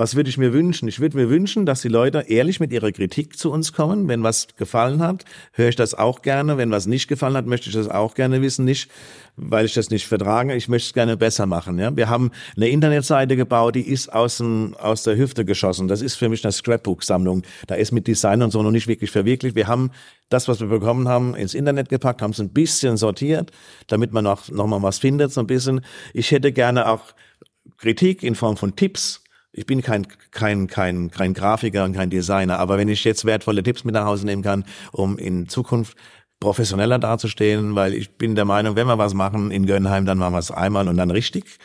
was würde ich mir wünschen? Ich würde mir wünschen, dass die Leute ehrlich mit ihrer Kritik zu uns kommen. Wenn was gefallen hat, höre ich das auch gerne. Wenn was nicht gefallen hat, möchte ich das auch gerne wissen. Nicht, weil ich das nicht vertrage. Ich möchte es gerne besser machen. Ja? Wir haben eine Internetseite gebaut, die ist aus, dem, aus der Hüfte geschossen. Das ist für mich eine Scrapbook-Sammlung. Da ist mit Design und so noch nicht wirklich verwirklicht. Wir haben das, was wir bekommen haben, ins Internet gepackt, haben es ein bisschen sortiert, damit man noch, noch mal was findet, so ein bisschen. Ich hätte gerne auch Kritik in Form von Tipps ich bin kein, kein, kein, kein Grafiker und kein Designer, aber wenn ich jetzt wertvolle Tipps mit nach Hause nehmen kann, um in Zukunft professioneller dazustehen, weil ich bin der Meinung, wenn wir was machen in Gönnheim, dann machen wir es einmal und dann richtig.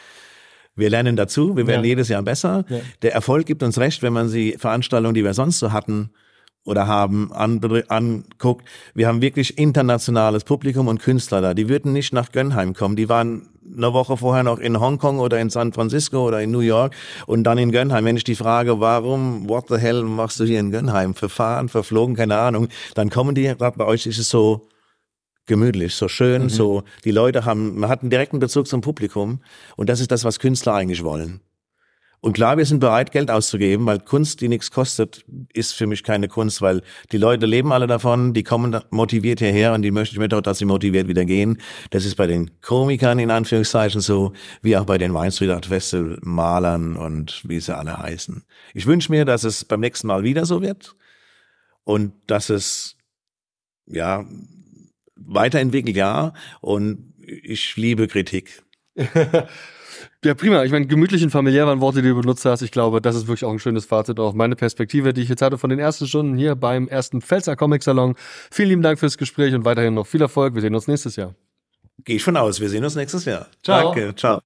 Wir lernen dazu, wir werden ja. jedes Jahr besser. Ja. Der Erfolg gibt uns recht, wenn man die Veranstaltungen, die wir sonst so hatten, oder haben anguckt. Wir haben wirklich internationales Publikum und Künstler da. Die würden nicht nach Gönnheim kommen. Die waren eine Woche vorher noch in Hongkong oder in San Francisco oder in New York und dann in Gönnheim. Wenn ich die frage, warum, what the hell machst du hier in Gönnheim? Verfahren, verflogen, keine Ahnung. Dann kommen die, gerade bei euch ist es so gemütlich, so schön, mhm. so, die Leute haben, man hat einen direkten Bezug zum Publikum und das ist das, was Künstler eigentlich wollen. Und klar, wir sind bereit, Geld auszugeben, weil Kunst, die nichts kostet, ist für mich keine Kunst, weil die Leute leben alle davon, die kommen motiviert hierher und die möchte ich mir doch, dass sie motiviert wieder gehen. Das ist bei den Komikern in Anführungszeichen so, wie auch bei den Wine Street Art Festival Malern und wie sie alle heißen. Ich wünsche mir, dass es beim nächsten Mal wieder so wird und dass es, ja, weiterentwickelt, ja, und ich liebe Kritik. *laughs* Ja, prima. Ich meine, gemütlich und familiär waren Worte, die du benutzt hast. Ich glaube, das ist wirklich auch ein schönes Fazit auf meine Perspektive, die ich jetzt hatte von den ersten Stunden hier beim ersten Pfälzer Comic Salon. Vielen lieben Dank fürs Gespräch und weiterhin noch viel Erfolg. Wir sehen uns nächstes Jahr. Gehe ich von aus. Wir sehen uns nächstes Jahr. Ciao. Danke. Ciao.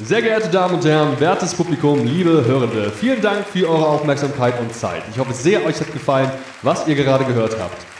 Sehr geehrte Damen und Herren, wertes Publikum, liebe Hörende, vielen Dank für eure Aufmerksamkeit und Zeit. Ich hoffe sehr, euch hat gefallen, was ihr gerade gehört habt.